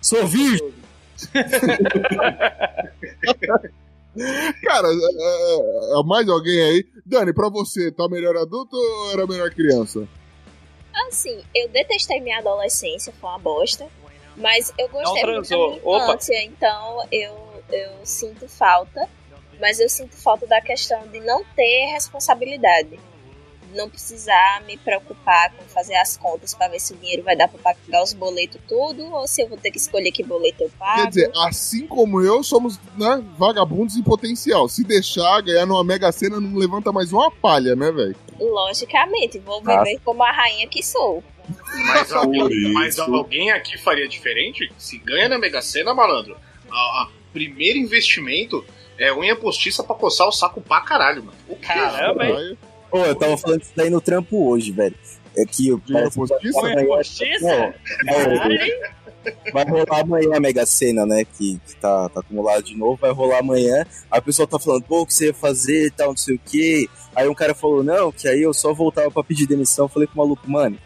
Sou virgem. *laughs* Cara, é, é, é, mais alguém aí? Dani, pra você, tá melhor adulto ou era melhor criança? Assim, eu detestei minha adolescência, foi uma bosta. Mas eu gostei muito da minha Opa. infância, então eu, eu sinto falta. Mas eu sinto falta da questão de não ter responsabilidade. Não precisar me preocupar com fazer as contas pra ver se o dinheiro vai dar pra pagar os boletos tudo, ou se eu vou ter que escolher que boleto eu pago. Quer dizer, assim como eu, somos né, vagabundos em potencial. Se deixar ganhar numa mega cena, não levanta mais uma palha, né, velho? Logicamente, vou viver como a rainha que sou. Mas *laughs* alguém, mas alguém aqui faria diferente? Se ganha na Mega Sena, malandro, a, a primeiro investimento é unha postiça pra coçar o saco pra caralho, mano. O? Caramba, hein? Pô, eu tava falando isso daí no trampo hoje, velho. É que que postiça? vai- rolar amanhã a Mega Sena, né? Que, que tá, tá acumulado de novo, vai rolar amanhã. Aí o pessoal tá falando, pô, o que você ia fazer e tal, não sei o quê. Aí um cara falou, não, que aí eu só voltava pra pedir demissão. Eu falei pro maluco, mano,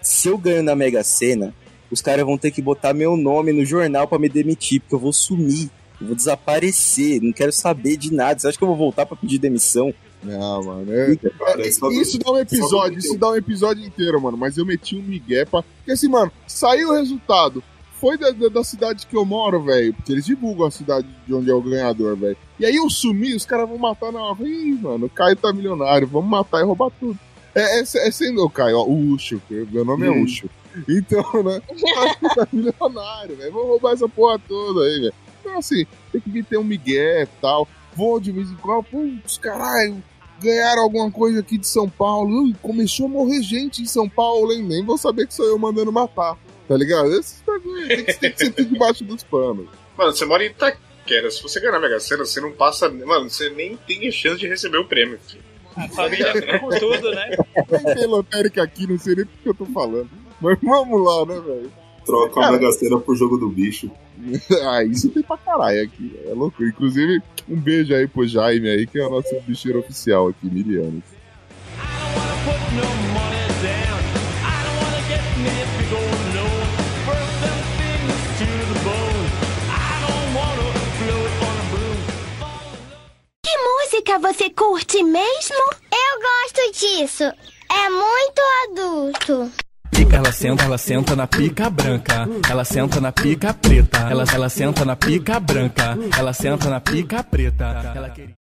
se eu ganho na Mega Sena, os caras vão ter que botar meu nome no jornal pra me demitir, porque eu vou sumir. Eu vou desaparecer, não quero saber de nada. Você acha que eu vou voltar pra pedir demissão? Não, mano. é- Cara, é só- Isso dá um episódio, isso dá um episódio inteiro, mano. Mas eu meti um migué pra. Porque assim, mano, saiu o resultado. Foi da, da, da cidade que eu moro, velho. Porque eles divulgam a cidade de onde é o ganhador, velho. E aí eu sumi, os caras vão matar na hora. Ih, mano, o Caio tá milionário, vamos matar e roubar tudo. É, é, é sendo o Caio, ó, o Ucho, meu nome é Hum. Ucho. Então, né? *laughs* tá milionário, velho. Vamos roubar essa porra toda aí, velho. Então, assim, tem que ter um migué e tal. Vou de vez em quando, putz, caralho, ganharam alguma coisa aqui de São Paulo. Ui, começou a morrer gente em São Paulo, hein? Nem vou saber que sou eu mandando matar. Tá ligado? Esses bagulho tem que, tem que ser tudo debaixo dos panos. Mano, você mora em Itaquera. Se você ganhar na Mega Sena, você não passa. Mano, você nem tem chance de receber o prêmio. filho. A família vem com tudo, né? Nem tem lotérica aqui, não sei nem porque eu tô falando. Mas vamos lá, né, velho? Troca a Mega Sena por jogo do bicho. *laughs* ah, isso tem pra caralho aqui. É louco. Inclusive, um beijo aí pro Jaime aí, que é o nosso bicheiro oficial aqui, milianos. Que música você curte mesmo? Eu gosto disso. É muito adulto. Pica, ela senta, ela senta na pica branca. Ela senta na pica preta. Ela, ela senta na pica branca. Ela senta na pica preta. Ela queria...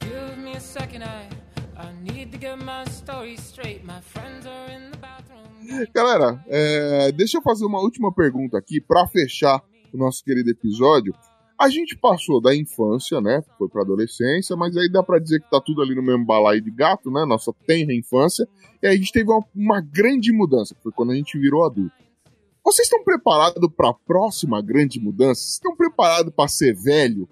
Give me a second, I, I need to get my story straight. My friends are in the bathroom. Galera, é, deixa eu fazer uma última pergunta aqui pra fechar o nosso querido episódio. A gente passou da infância, né? Foi pra adolescência, mas aí dá pra dizer que tá tudo ali no mesmo balaio de gato, né? Nossa tenra infância. E aí a gente teve uma, uma grande mudança, que foi quando a gente virou adulto. Vocês estão preparados pra próxima grande mudança? Vocês estão preparados pra ser velho?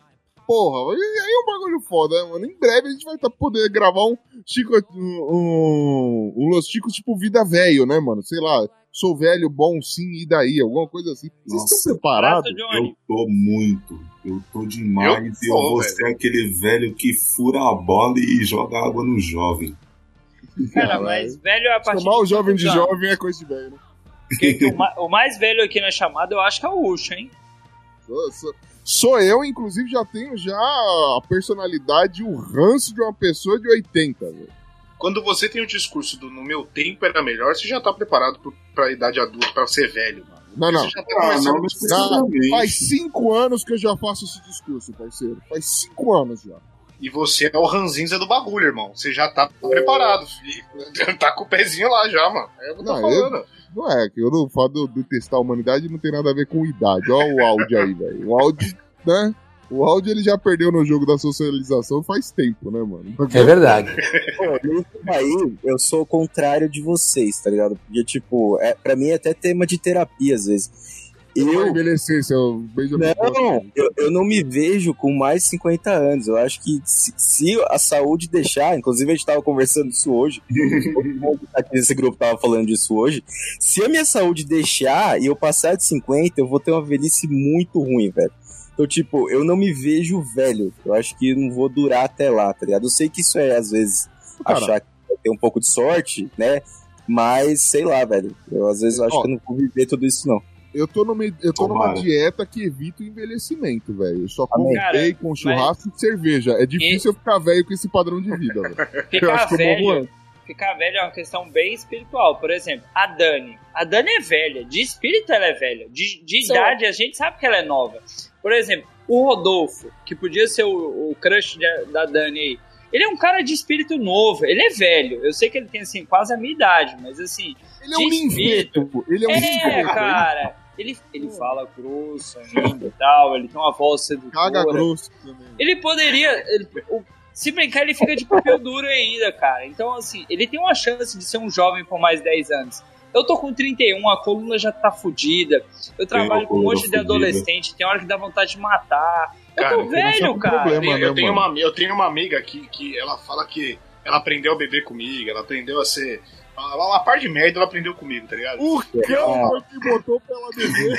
Porra, aí é um bagulho foda, né, mano? Em breve a gente vai tá, poder gravar um Chico, um, um, um Los Chicos tipo vida velho, né, mano? Sei lá, sou velho, bom sim, e daí? Alguma coisa assim. Vocês Nossa. estão preparados? Eu tô muito. Eu tô demais. Eu e eu vou velho. ser aquele velho que fura a bola e joga água no jovem. Cara, mas velho é a partir Chamar o jovem de jovem é coisa de velho, né? O, ma- o mais velho aqui na chamada eu acho que é o Ucho, hein? Sou, sou- sou eu, inclusive, já tenho já a personalidade e o ranço de uma pessoa de 80, velho. Quando você tem o discurso do no meu tempo era melhor, você já tá preparado pro, pra idade adulta, pra ser velho, mano. Não, não. Você já tá começando não a necessariamente. Faz cinco anos que eu já faço esse discurso, parceiro. Faz cinco anos já. E você é o ranzinza do bagulho, irmão. Você já tá preparado, filho. *laughs* Tá com o pezinho lá já, mano. É o que eu tô Não, falando. Não é, que eu não falo de detestar a humanidade não tem nada a ver com idade. Olha o áudio aí, velho. O áudio, né? O áudio ele já perdeu no jogo da socialização faz tempo, né, mano? É verdade. *laughs* Pô, eu sou o contrário de vocês, tá ligado? Porque, tipo, é, pra mim é até tema de terapia às vezes. Eu Eu, envelhecer, seu beijo não, eu, eu não me vejo com mais de 50 anos. Eu acho que se, se a saúde deixar, inclusive a gente tava conversando isso hoje, *laughs* tá nesse grupo tava falando disso hoje. Se a minha saúde deixar e eu passar de 50, eu vou ter uma velhice muito ruim, velho. Então, tipo, eu não me vejo velho. Eu acho que não vou durar até lá, tá ligado? Eu sei que isso é, às vezes, Cara. achar que vai ter um pouco de sorte, né? Mas, sei lá, velho. Eu, às vezes, eu acho Ó. que eu não vou viver tudo isso, não. Eu tô, numa, eu tô numa dieta que evita o envelhecimento, velho. Eu só como Cara, bacon, churrasco e cerveja. É difícil eu ficar velho com esse padrão de vida, velho. *laughs* Eu Ficar acho que eu morro velho, antes. ficar velho é uma questão bem espiritual. Por exemplo, a Dani. A Dani é velha. De espírito ela é velha. De, de idade a gente sabe que ela é nova. Por exemplo, o Rodolfo, que podia ser o, o crush de- da Dani aí. Ele é um cara de espírito novo. Ele é velho. Eu sei que ele tem, assim, quase a minha idade. Mas, assim... Ele é um espírito. Ele é um É, cara. Ele, ele fala grosso ainda e tal. Ele tem uma voz Caga sedutora. grosso também. Ele poderia. ele- o- se brincar, ele fica de papel duro ainda, cara. Então, assim, ele tem uma chance de ser um jovem por mais 10 anos. Eu tô com 31, a coluna já tá fodida. Eu trabalho com um monte de fudida. adolescente, tem hora que dá vontade de matar. Eu Cara, tô esse é velho, cara. problema. Eu, tenho- eu né, tenho uma, eu tenho uma amiga aqui que ela fala que ela aprendeu a beber comigo, ela aprendeu a ser. Uma, uma par de merda ela aprendeu comigo, tá ligado? O cão foi que botou pra ela beber.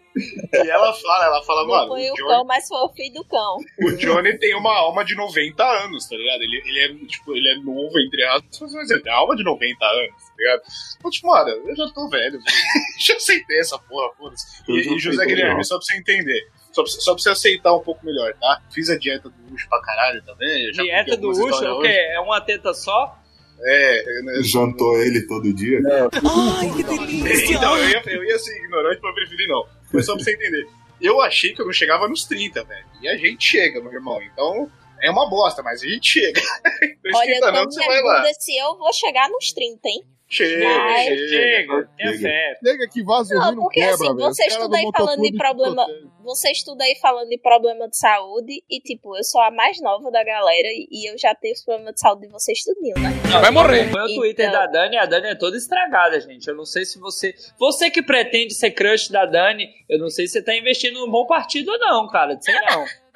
*laughs* E ela fala, ela fala, Não mano, foi o o Johnny, cão, mas foi o filho do cão. o Johnny tem uma alma de 90 anos, tá ligado? Ele, ele é, tipo, ele é novo, entre aspas, mas ele tem uma alma de 90 anos, tá ligado? Então, tipo, mano, eu já tô velho, *laughs* já aceitei essa porra, foda-se. Eu E, e José Guilherme, não. só pra você entender. Só pra, só pra você aceitar um pouco melhor, tá? Fiz a dieta do Ucho pra caralho também. Dieta do Ucho é o quê? É uma teta só? É, né, Jantou ele todo dia? Então, eu ia, eu ia ser ignorante, mas eu preferi não. Mas só pra você entender. Eu achei que eu não chegava nos 30, velho. E a gente chega, meu irmão. Então, é uma bosta, mas a gente chega. *laughs* Olha, eu 30 tô não, você vai lá. se eu vou chegar nos 30, hein? Chega, Mas- chega. Chega, Chega. fé. Chega que vaso Não, não porque quebra, assim, velho. você estuda aí do falando de problema-. Você estuda aí falando de problema de saúde e, tipo, eu sou a mais nova da galera e, eu já tenho os problemas de saúde de vocês tudinho, né? Vai morrer. Foi o Twitter Então. da Dani, a Dani é toda estragada, gente. Eu não sei se você. Você que pretende ser crush da Dani, eu não sei se você tá investindo num bom partido ou não, cara. Sei não. *laughs*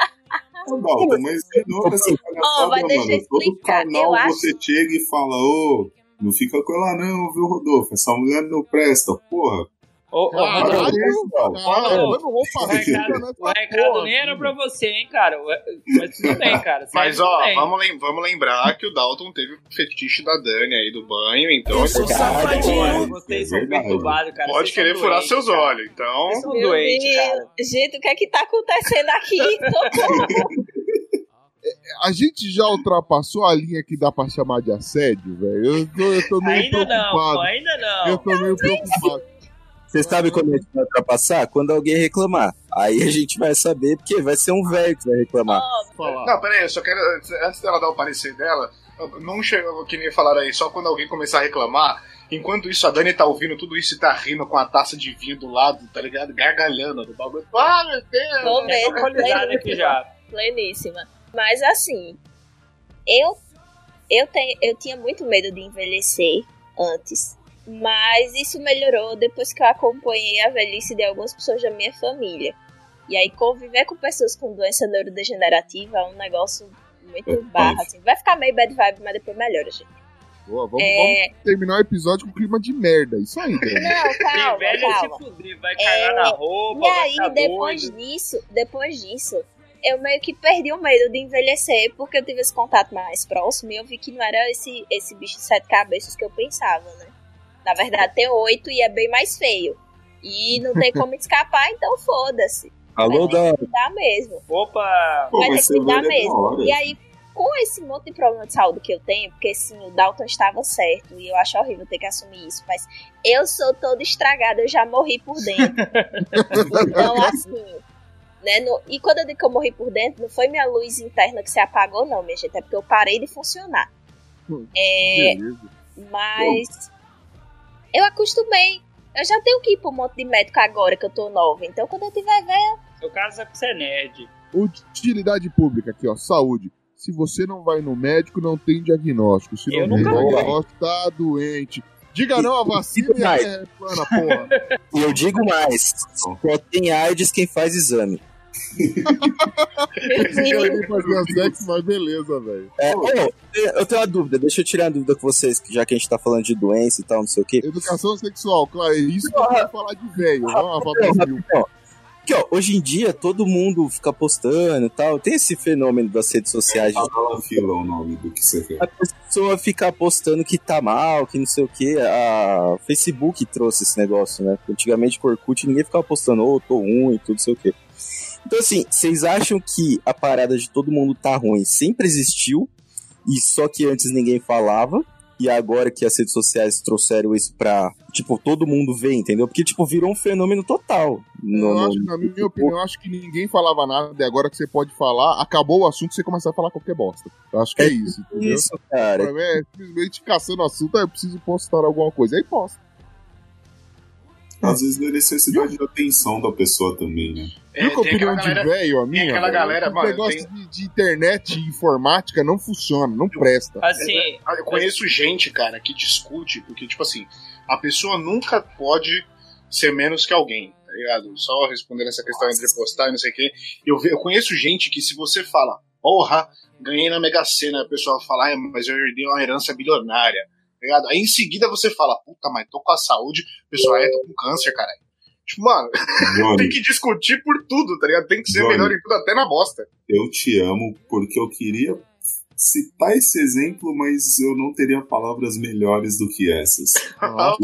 Não, Dalton, mas ignora essa palhaçada, vai deixar mano. eu Todo explicar. canal Eu acho- você chega e fala, ô, não fica com ela não, viu, Rodolfo? Essa mulher não presta, porra. Ô, Caralho, o recado, nem era pra você, hein, cara. Mas tudo bem, *laughs* cara. Mas ó, vamos, lem- vamos lembrar que o Dalton teve o fetiche da Dani aí do banho, então Pô, você Vocês É são verdade. perturbados, cara. pode Vocês são querer furar seus cara. olhos. Então, Vocês são Meu doentes, cara. Gente, o que é que tá acontecendo aqui? *laughs* Socorro. A gente já ultrapassou a linha que dá pra chamar de assédio, velho. Eu tô, eu tô meio Ainda não, preocupado. pô, ainda não. eu tô meio preocupado. Você sabe quando a gente vai ultrapassar? Quando alguém reclamar. Aí a gente vai saber, porque vai ser um velho que vai reclamar. Falar. Não, pera aí, eu só quero. Antes dela dar o parecer dela, não chegou que nem falaram aí, só quando alguém começar a reclamar. Enquanto isso, a Dani tá ouvindo tudo isso e tá rindo com a taça de vinho do lado, tá ligado? Gargalhando do bagulho. Ah, meu Deus! Tô Tô vendo, alcoolizado aqui já. pleníssima. Mas assim, eu eu, tenho, eu tinha muito medo de envelhecer antes. Mas isso melhorou depois que eu acompanhei a velhice de algumas pessoas da minha família. E aí conviver com pessoas com doença neurodegenerativa é um negócio muito É, barra, assim. Vai ficar meio bad vibe, mas depois melhora, gente. Boa, vamos, É, vamos terminar o episódio com clima de merda. Isso aí, *laughs* velho. não, Tem calma, velho calma. se fuder, vai cagar É, na roupa, E vai aí, depois doido. disso, depois disso, eu meio que perdi o medo de envelhecer, porque eu tive esse contato mais próximo e eu vi que não era esse, esse bicho de sete cabeças que eu pensava, né? Na verdade, tem oito e é bem mais feio. E não tem como *laughs* escapar, então foda-se. Alô, Vai ter que dar mesmo. Opa! Vai ter que dar é mesmo. hora. E aí, com esse monte de problema de saúde que eu tenho, porque sim, o Dalton estava certo, e eu acho horrível ter que assumir isso, mas eu sou toda estragada, eu já morri por dentro. *laughs* então, assim. Né, no- e quando eu digo que eu morri por dentro, não foi minha luz interna que se apagou, não, minha gente, é porque eu parei de funcionar. É, Beleza. mas eu acostumei. Eu já tenho que ir pra um monte de médico agora que eu tô nova. Então, quando eu tiver velha, Meu caso é que você é nerd. Utilidade pública aqui, ó. Saúde. Se você não vai no médico, não tem diagnóstico. Se Eu não tem diagnóstico, tá doente. Diga não a vacina e mais. é plana, porra. *laughs* E eu digo mais: só tem AIDS quem faz exame. Eu queria fazer sexo, mas beleza, velho. É, eu tenho uma dúvida, deixa eu tirar a dúvida com vocês, que já que a gente tá falando de doença e tal, não sei o quê. Educação sexual, claro, é isso que eu quero falar de velho, não a falta de mil. Ó, Aqui, ó, hoje em dia todo mundo fica postando e tal. Tem esse fenômeno das redes sociais de Fala fila o nome do que você quer. a pessoa ficar postando que tá mal, que não sei o que. A Facebook trouxe esse negócio, né? Antigamente com Orkut ninguém ficava postando, ô, tô ruim, tudo não sei o que. Então, assim, vocês acham que a parada de todo mundo tá ruim sempre existiu, e só que antes ninguém falava, e agora que as redes sociais trouxeram isso pra, tipo, todo mundo vê, entendeu? Porque, tipo, virou um fenômeno total. No- Eu no- acho, na minha opinião, eu acho que ninguém falava nada, e agora que você pode falar, acabou o assunto, você começa a falar qualquer bosta. Eu acho que é isso, entendeu? Isso, cara. Pra mim é simplesmente caçando assunto, eu preciso postar alguma coisa. Aí posta. Às vezes é necessidade de atenção da pessoa também, né? É, Viu que a tem opinião de velho, a minha? aquela galera, mano, negócio de, de internet e informática não funciona, não presta. Assim, Ah, Eu conheço gente, cara, que discute, porque, tipo assim, a pessoa nunca pode ser menos que alguém, tá ligado? Só respondendo essa questão entre postar e não sei o quê. Eu, eu conheço gente que, se você fala, porra, ganhei na Mega Sena, a pessoa fala, ah, mas eu herdei uma herança bilionária, tá ligado? Aí em seguida você fala, puta, mas tô com a saúde, a pessoa, é, tô com câncer, caralho. Tipo, mano, *laughs* Johnny, tem que discutir por tudo, tá ligado? Tem que ser Johnny. melhor em tudo, até na bosta. eu te amo porque eu queria citar esse exemplo, mas eu não teria palavras melhores do que essas. Nossa,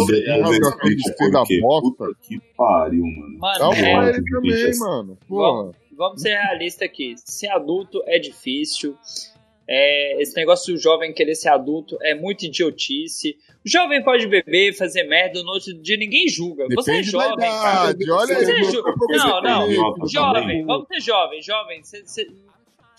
quê. bosta. Puta que pariu, mano. mano, Calma é, também, mano. Porra. vamos ser realistas aqui. Ser adulto é difícil. É, esse negócio do jovem querer ser adulto é muito idiotice. O jovem pode beber, fazer merda, no outro dia ninguém julga. Você é Depende da jovem, cara. Olha Você aí, é ju- Não, não. Jovem, vamos ser jovem. Jovem, você, você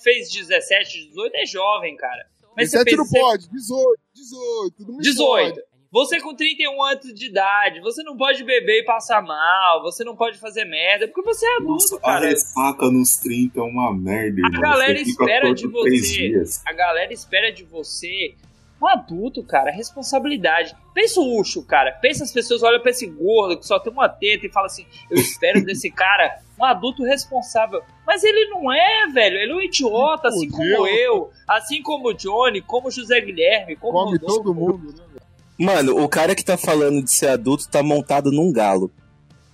fez 17, 18, é jovem, cara. Mas você 17 fez não pode, 18, 18, tudo me 18. pode. Você com 31 anos de idade, você não pode beber e passar mal, você não pode fazer merda, porque você é adulto, Nossa, a cara. ressaca nos 30 é uma merda, irmão. galera Você espera de você. dias. A galera espera de você um adulto, cara, responsabilidade. Pensa o Ucho, cara. Pensa as pessoas olham pra esse gordo que só tem uma teta e fala assim: eu espero *laughs* desse cara um adulto responsável. Mas ele não é, velho. Ele é um idiota, assim como eu, assim como o Johnny, como o José Guilherme, como o Come Rodolfo. todo mundo, né? Mano, o cara que tá falando de ser adulto tá montado num galo.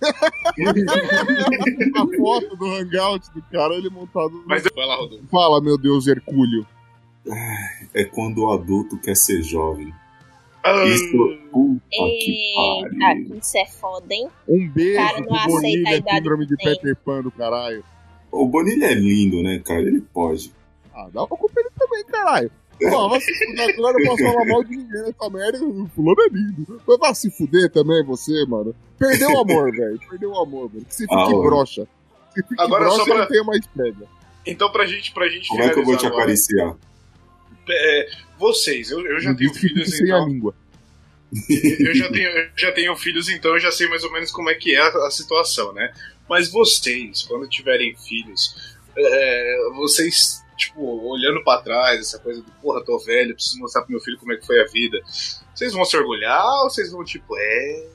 *laughs* A foto do hangout do cara, ele montado. Mas vai lá, Rodolfo. Fala, meu Deus, Hercúleo. É quando o adulto quer ser jovem. Ah, Isso, puta que Eita, pariu. isso é foda, hein? Um beijo Cara, não pro aceita a Bonilha, idade síndrome de que tem. Peter Pan do caralho. O Bonilha é lindo, né, cara? Ele pode. Ah, dá uma culpa ele também, caralho. Pô, vai se fuder, agora eu não posso falar mal de ninguém nessa merda. O fulano é lindo. Mas vai se fuder também, você, mano. Perdeu o amor, *laughs* velho. Perdeu o amor, velho. Que você fique Ah, broxa. Que fique Agora, broxa só pra- não tenha mais pega. Então, pra gente, pra gente Como é que eu vou te agora, acariciar? é, vocês, eu, eu já Não tenho disse que filhos, sem a então. língua. eu já tenho, eu já tenho filhos, então eu já sei mais ou menos como é que é a, a situação, né? Mas vocês, quando tiverem filhos, é, vocês, tipo, olhando pra trás, essa coisa do porra, tô velho, preciso mostrar pro meu filho como é que foi a vida. Vocês vão se orgulhar ou vocês vão, tipo, é.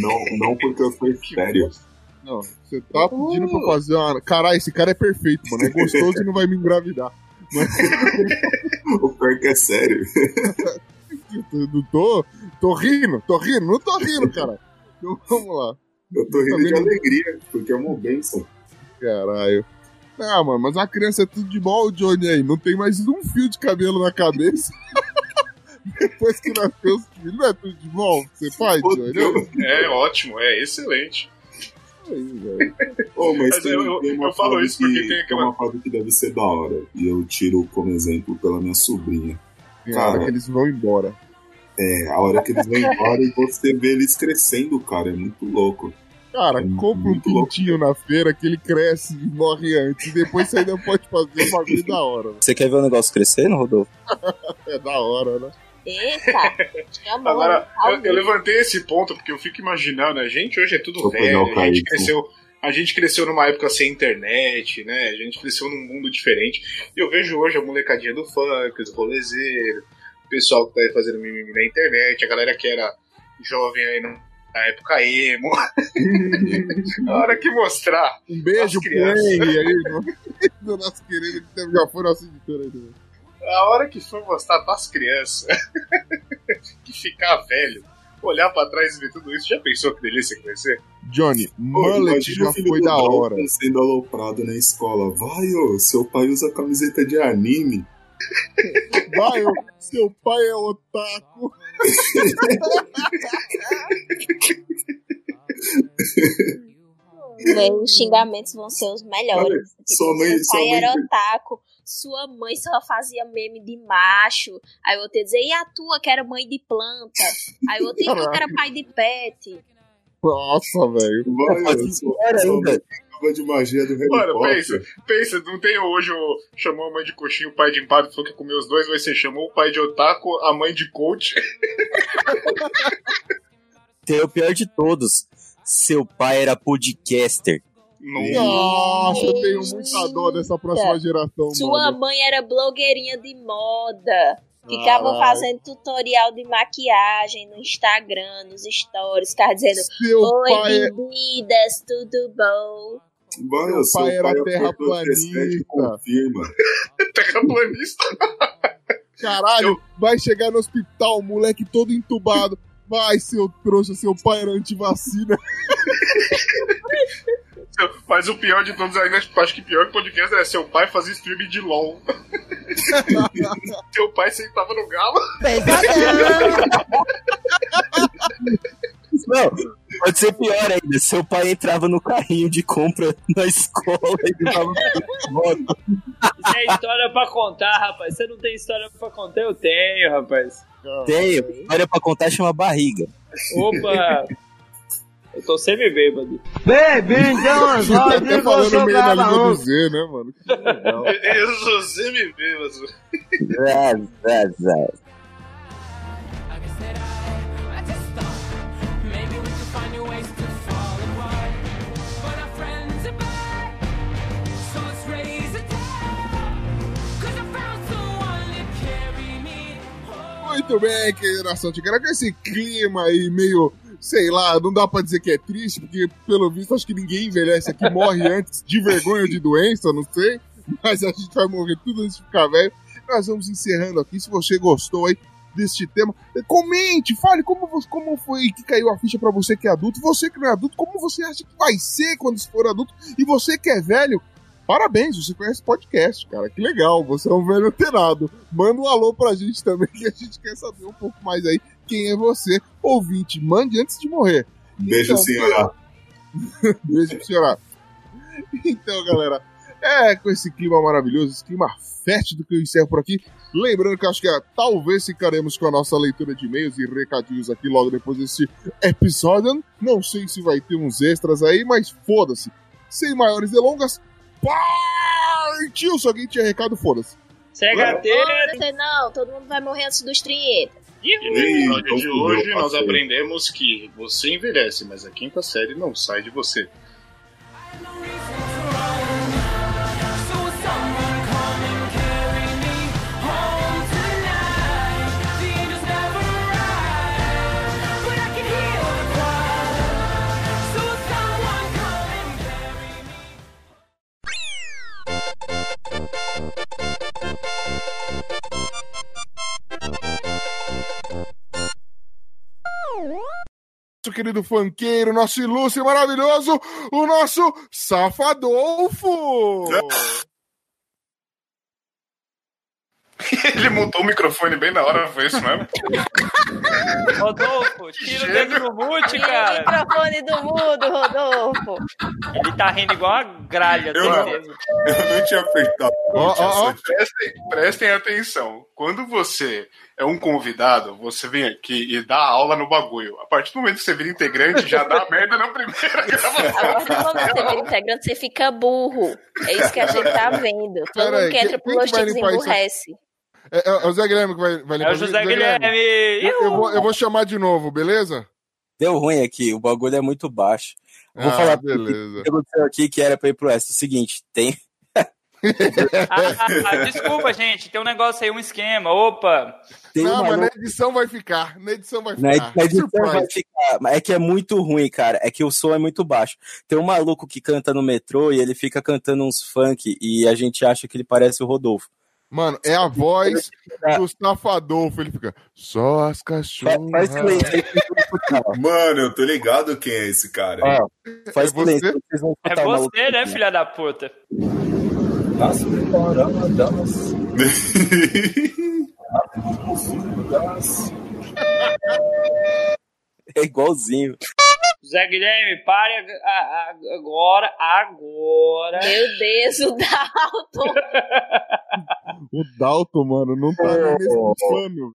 Não, não porque eu sou *laughs* sério. Não, você tá pedindo pra fazer uma. Caralho, esse cara é perfeito, mano. É gostoso e não vai me engravidar. *laughs* O pior que é sério. *laughs* Eu não tô. Tô rindo, tô rindo, não tô rindo, cara. Então vamos lá. Eu tô rindo de alegria, porque é uma bênção. Caralho. Ah, mano, mas a criança é tudo de bom, o Johnny aí. Não tem mais um fio de cabelo na cabeça. *laughs* Depois que nasceu os filhos, não é tudo de bom? Você faz, Johnny? É ótimo, é excelente. Aí, velho. Oh, mas Mas tem, eu- eu- tem uma eu falo isso porque que, tem aquela- uma fase que deve ser da hora. E eu tiro como exemplo pela minha sobrinha. Hora Cara. que eles vão embora. É, a hora que eles vão embora e você vê eles crescendo, cara. É muito louco. Cara, É compra um pintinho na feira que ele cresce e morre antes. E depois você ainda pode fazer um bagulho da hora. né? Você quer ver o negócio crescendo, Rodolfo? *laughs* É da hora, né? Eita, chamou. Agora, eu, eu levantei esse ponto porque eu fico imaginando, a gente hoje é tudo Vou velho, a gente cresceu. a gente cresceu numa época sem internet, né? A gente cresceu num mundo diferente. E eu vejo hoje a molecadinha do funk, os rolezeiros, o pessoal que tá aí fazendo mimimi na internet, a galera que era jovem aí no- na época emo. *laughs* a hora que mostrar. Um beijo. Henry aí, do, *laughs* do nosso querido, que já foi nosso editor aí também. A hora que for mostrar pras crianças *laughs* que ficar velho, olhar pra trás e ver tudo isso, já pensou que delícia que vai ser? Johnny, mullet já foi do da hora. sendo aloprado na escola. Vai, ô, seu pai usa camiseta de anime. Vai, seu pai é otaku. Os xingamentos vão ser os melhores. Olha, Tipo, sua mãe- seu sua pai mãe- era otaku, sua mãe só fazia meme de macho. Aí o outro ia dizer, e a tua que era mãe de planta? Aí o outro, e tu que era pai de pet? Nossa, velho. Vai, De magia do Harry Mano, Potter. pensa, pensa, não tem hoje o. Chamou a mãe de coxinha, o pai de empate, falou que ia comer os dois, vai ser chamou o pai de otaku, a mãe de coach. *laughs* Tem o pior de todos. Seu pai era podcaster. Nossa, eu tenho muita dó dessa próxima geração, Sua mano. mãe era blogueirinha de moda. Ficava fazendo tutorial de maquiagem no Instagram, nos stories, ficava dizendo Seu Oi, pai é... bebidas, tudo bom? Ô, seu pai era terraplanista. 47, Confirma. *laughs* Terraplanista. Caralho, vai chegar no hospital, moleque todo entubado. Vai, seu trouxa, seu pai era antivacina. *laughs* Mas o pior de todos ainda, acho que pior que podcast é seu pai fazer stream de LOL. *laughs* Seu pai sentava no galo. Não, pode ser pior ainda. Seu pai entrava no carrinho de compra na escola e dava moto. Isso é história pra contar, rapaz. Você não tem história pra contar? Eu tenho, rapaz. Tenho. História pra contar chama barriga. Opa! Eu tô sempre bêbado. *laughs* Tá até falando meio na língua do Z, né, mano? Que legal. Eu sou semi-bêbado. Zé, zé, zé. Muito bem, querida nação tigana, com esse clima aí meio, sei lá, não dá pra dizer que é triste, porque pelo visto acho que ninguém envelhece aqui, morre *laughs* antes de vergonha ou de doença, não sei, mas a gente vai morrer tudo antes de ficar velho. Nós vamos encerrando aqui, se você gostou aí deste tema, comente, fale como, como foi que caiu a ficha pra você que é adulto, você que não é adulto, como você acha que vai ser quando for adulto, e você que é velho, Parabéns, você conhece podcast, cara. Que legal, você é um velho antenado. Manda um alô pra gente também, que a gente quer saber um pouco mais aí quem é você, ouvinte. Mande antes de morrer. Beijo, Então, senhora. *laughs* Beijo pro senhor. Então, galera, é com esse clima maravilhoso, esse clima fétido que eu encerro por aqui. Lembrando que acho que é, talvez ficaremos com a nossa leitura de e-mails e recadinhos aqui logo depois desse episódio. Não sei se vai ter uns extras aí, mas foda-se. Sem maiores delongas, partiu! Se alguém tinha recado, foda-se. CHT, Você não, todo mundo vai morrer antes dos 30. E no episódio de hoje nós aprendemos que você envelhece, mas a quinta série não sai de você. Nosso querido funkeiro, nosso ilustre e maravilhoso, o nosso Safadolfo! *laughs* Ele montou o microfone bem na hora, foi isso mesmo? *laughs* Rodolfo, tira o dedo do mute, Tira o cara. microfone do mudo, Rodolfo. Ele tá rindo igual a gralha, Eu não. Eu não tinha apertado. Ó, ó, ó. Prestem, prestem atenção. Quando você é um convidado, você vem aqui e dá aula no bagulho. A partir do momento que você vira integrante, já dá *laughs* merda na primeira gravação. A partir do momento que você vira integrante, você fica burro. É isso que a gente tá vendo. Todo Pera mundo aí, que entra pro quem Los que vai Ticos limpar isso? emburrece. É, é o Zé Guilherme que vai, vai É limpar o José Guilherme. Eu, eu vou, eu vou chamar de novo, beleza? Deu ruim aqui, o bagulho é muito baixo. Vou Ah, falar beleza. o que aconteceu aqui que era pra ir pro extra. O seguinte, tem. Ah, desculpa, gente, tem um negócio aí, um esquema. Opa! tem Não, uma mas na edição vai ficar. Na edição vai Na, ficar. na edição vai Surprise. ficar. mas É que é muito ruim, cara. É que o som é muito baixo. Tem um maluco que canta no metrô e ele fica cantando uns funk e a gente acha que ele parece o Rodolfo. Mano, é a voz do Safadolfo. Ele fica. Só as cachorras. Faz silêncio. Mano, eu tô ligado quem é esse cara. Ó, faz É você? vocês vão É você, né, filha da puta? As preparadas. É igualzinho. Zé Guilherme, pare ag- a- a- agora, agora. Meu Deus, o Dalton. *laughs* O Dalton, mano, não tá nem nesse plano.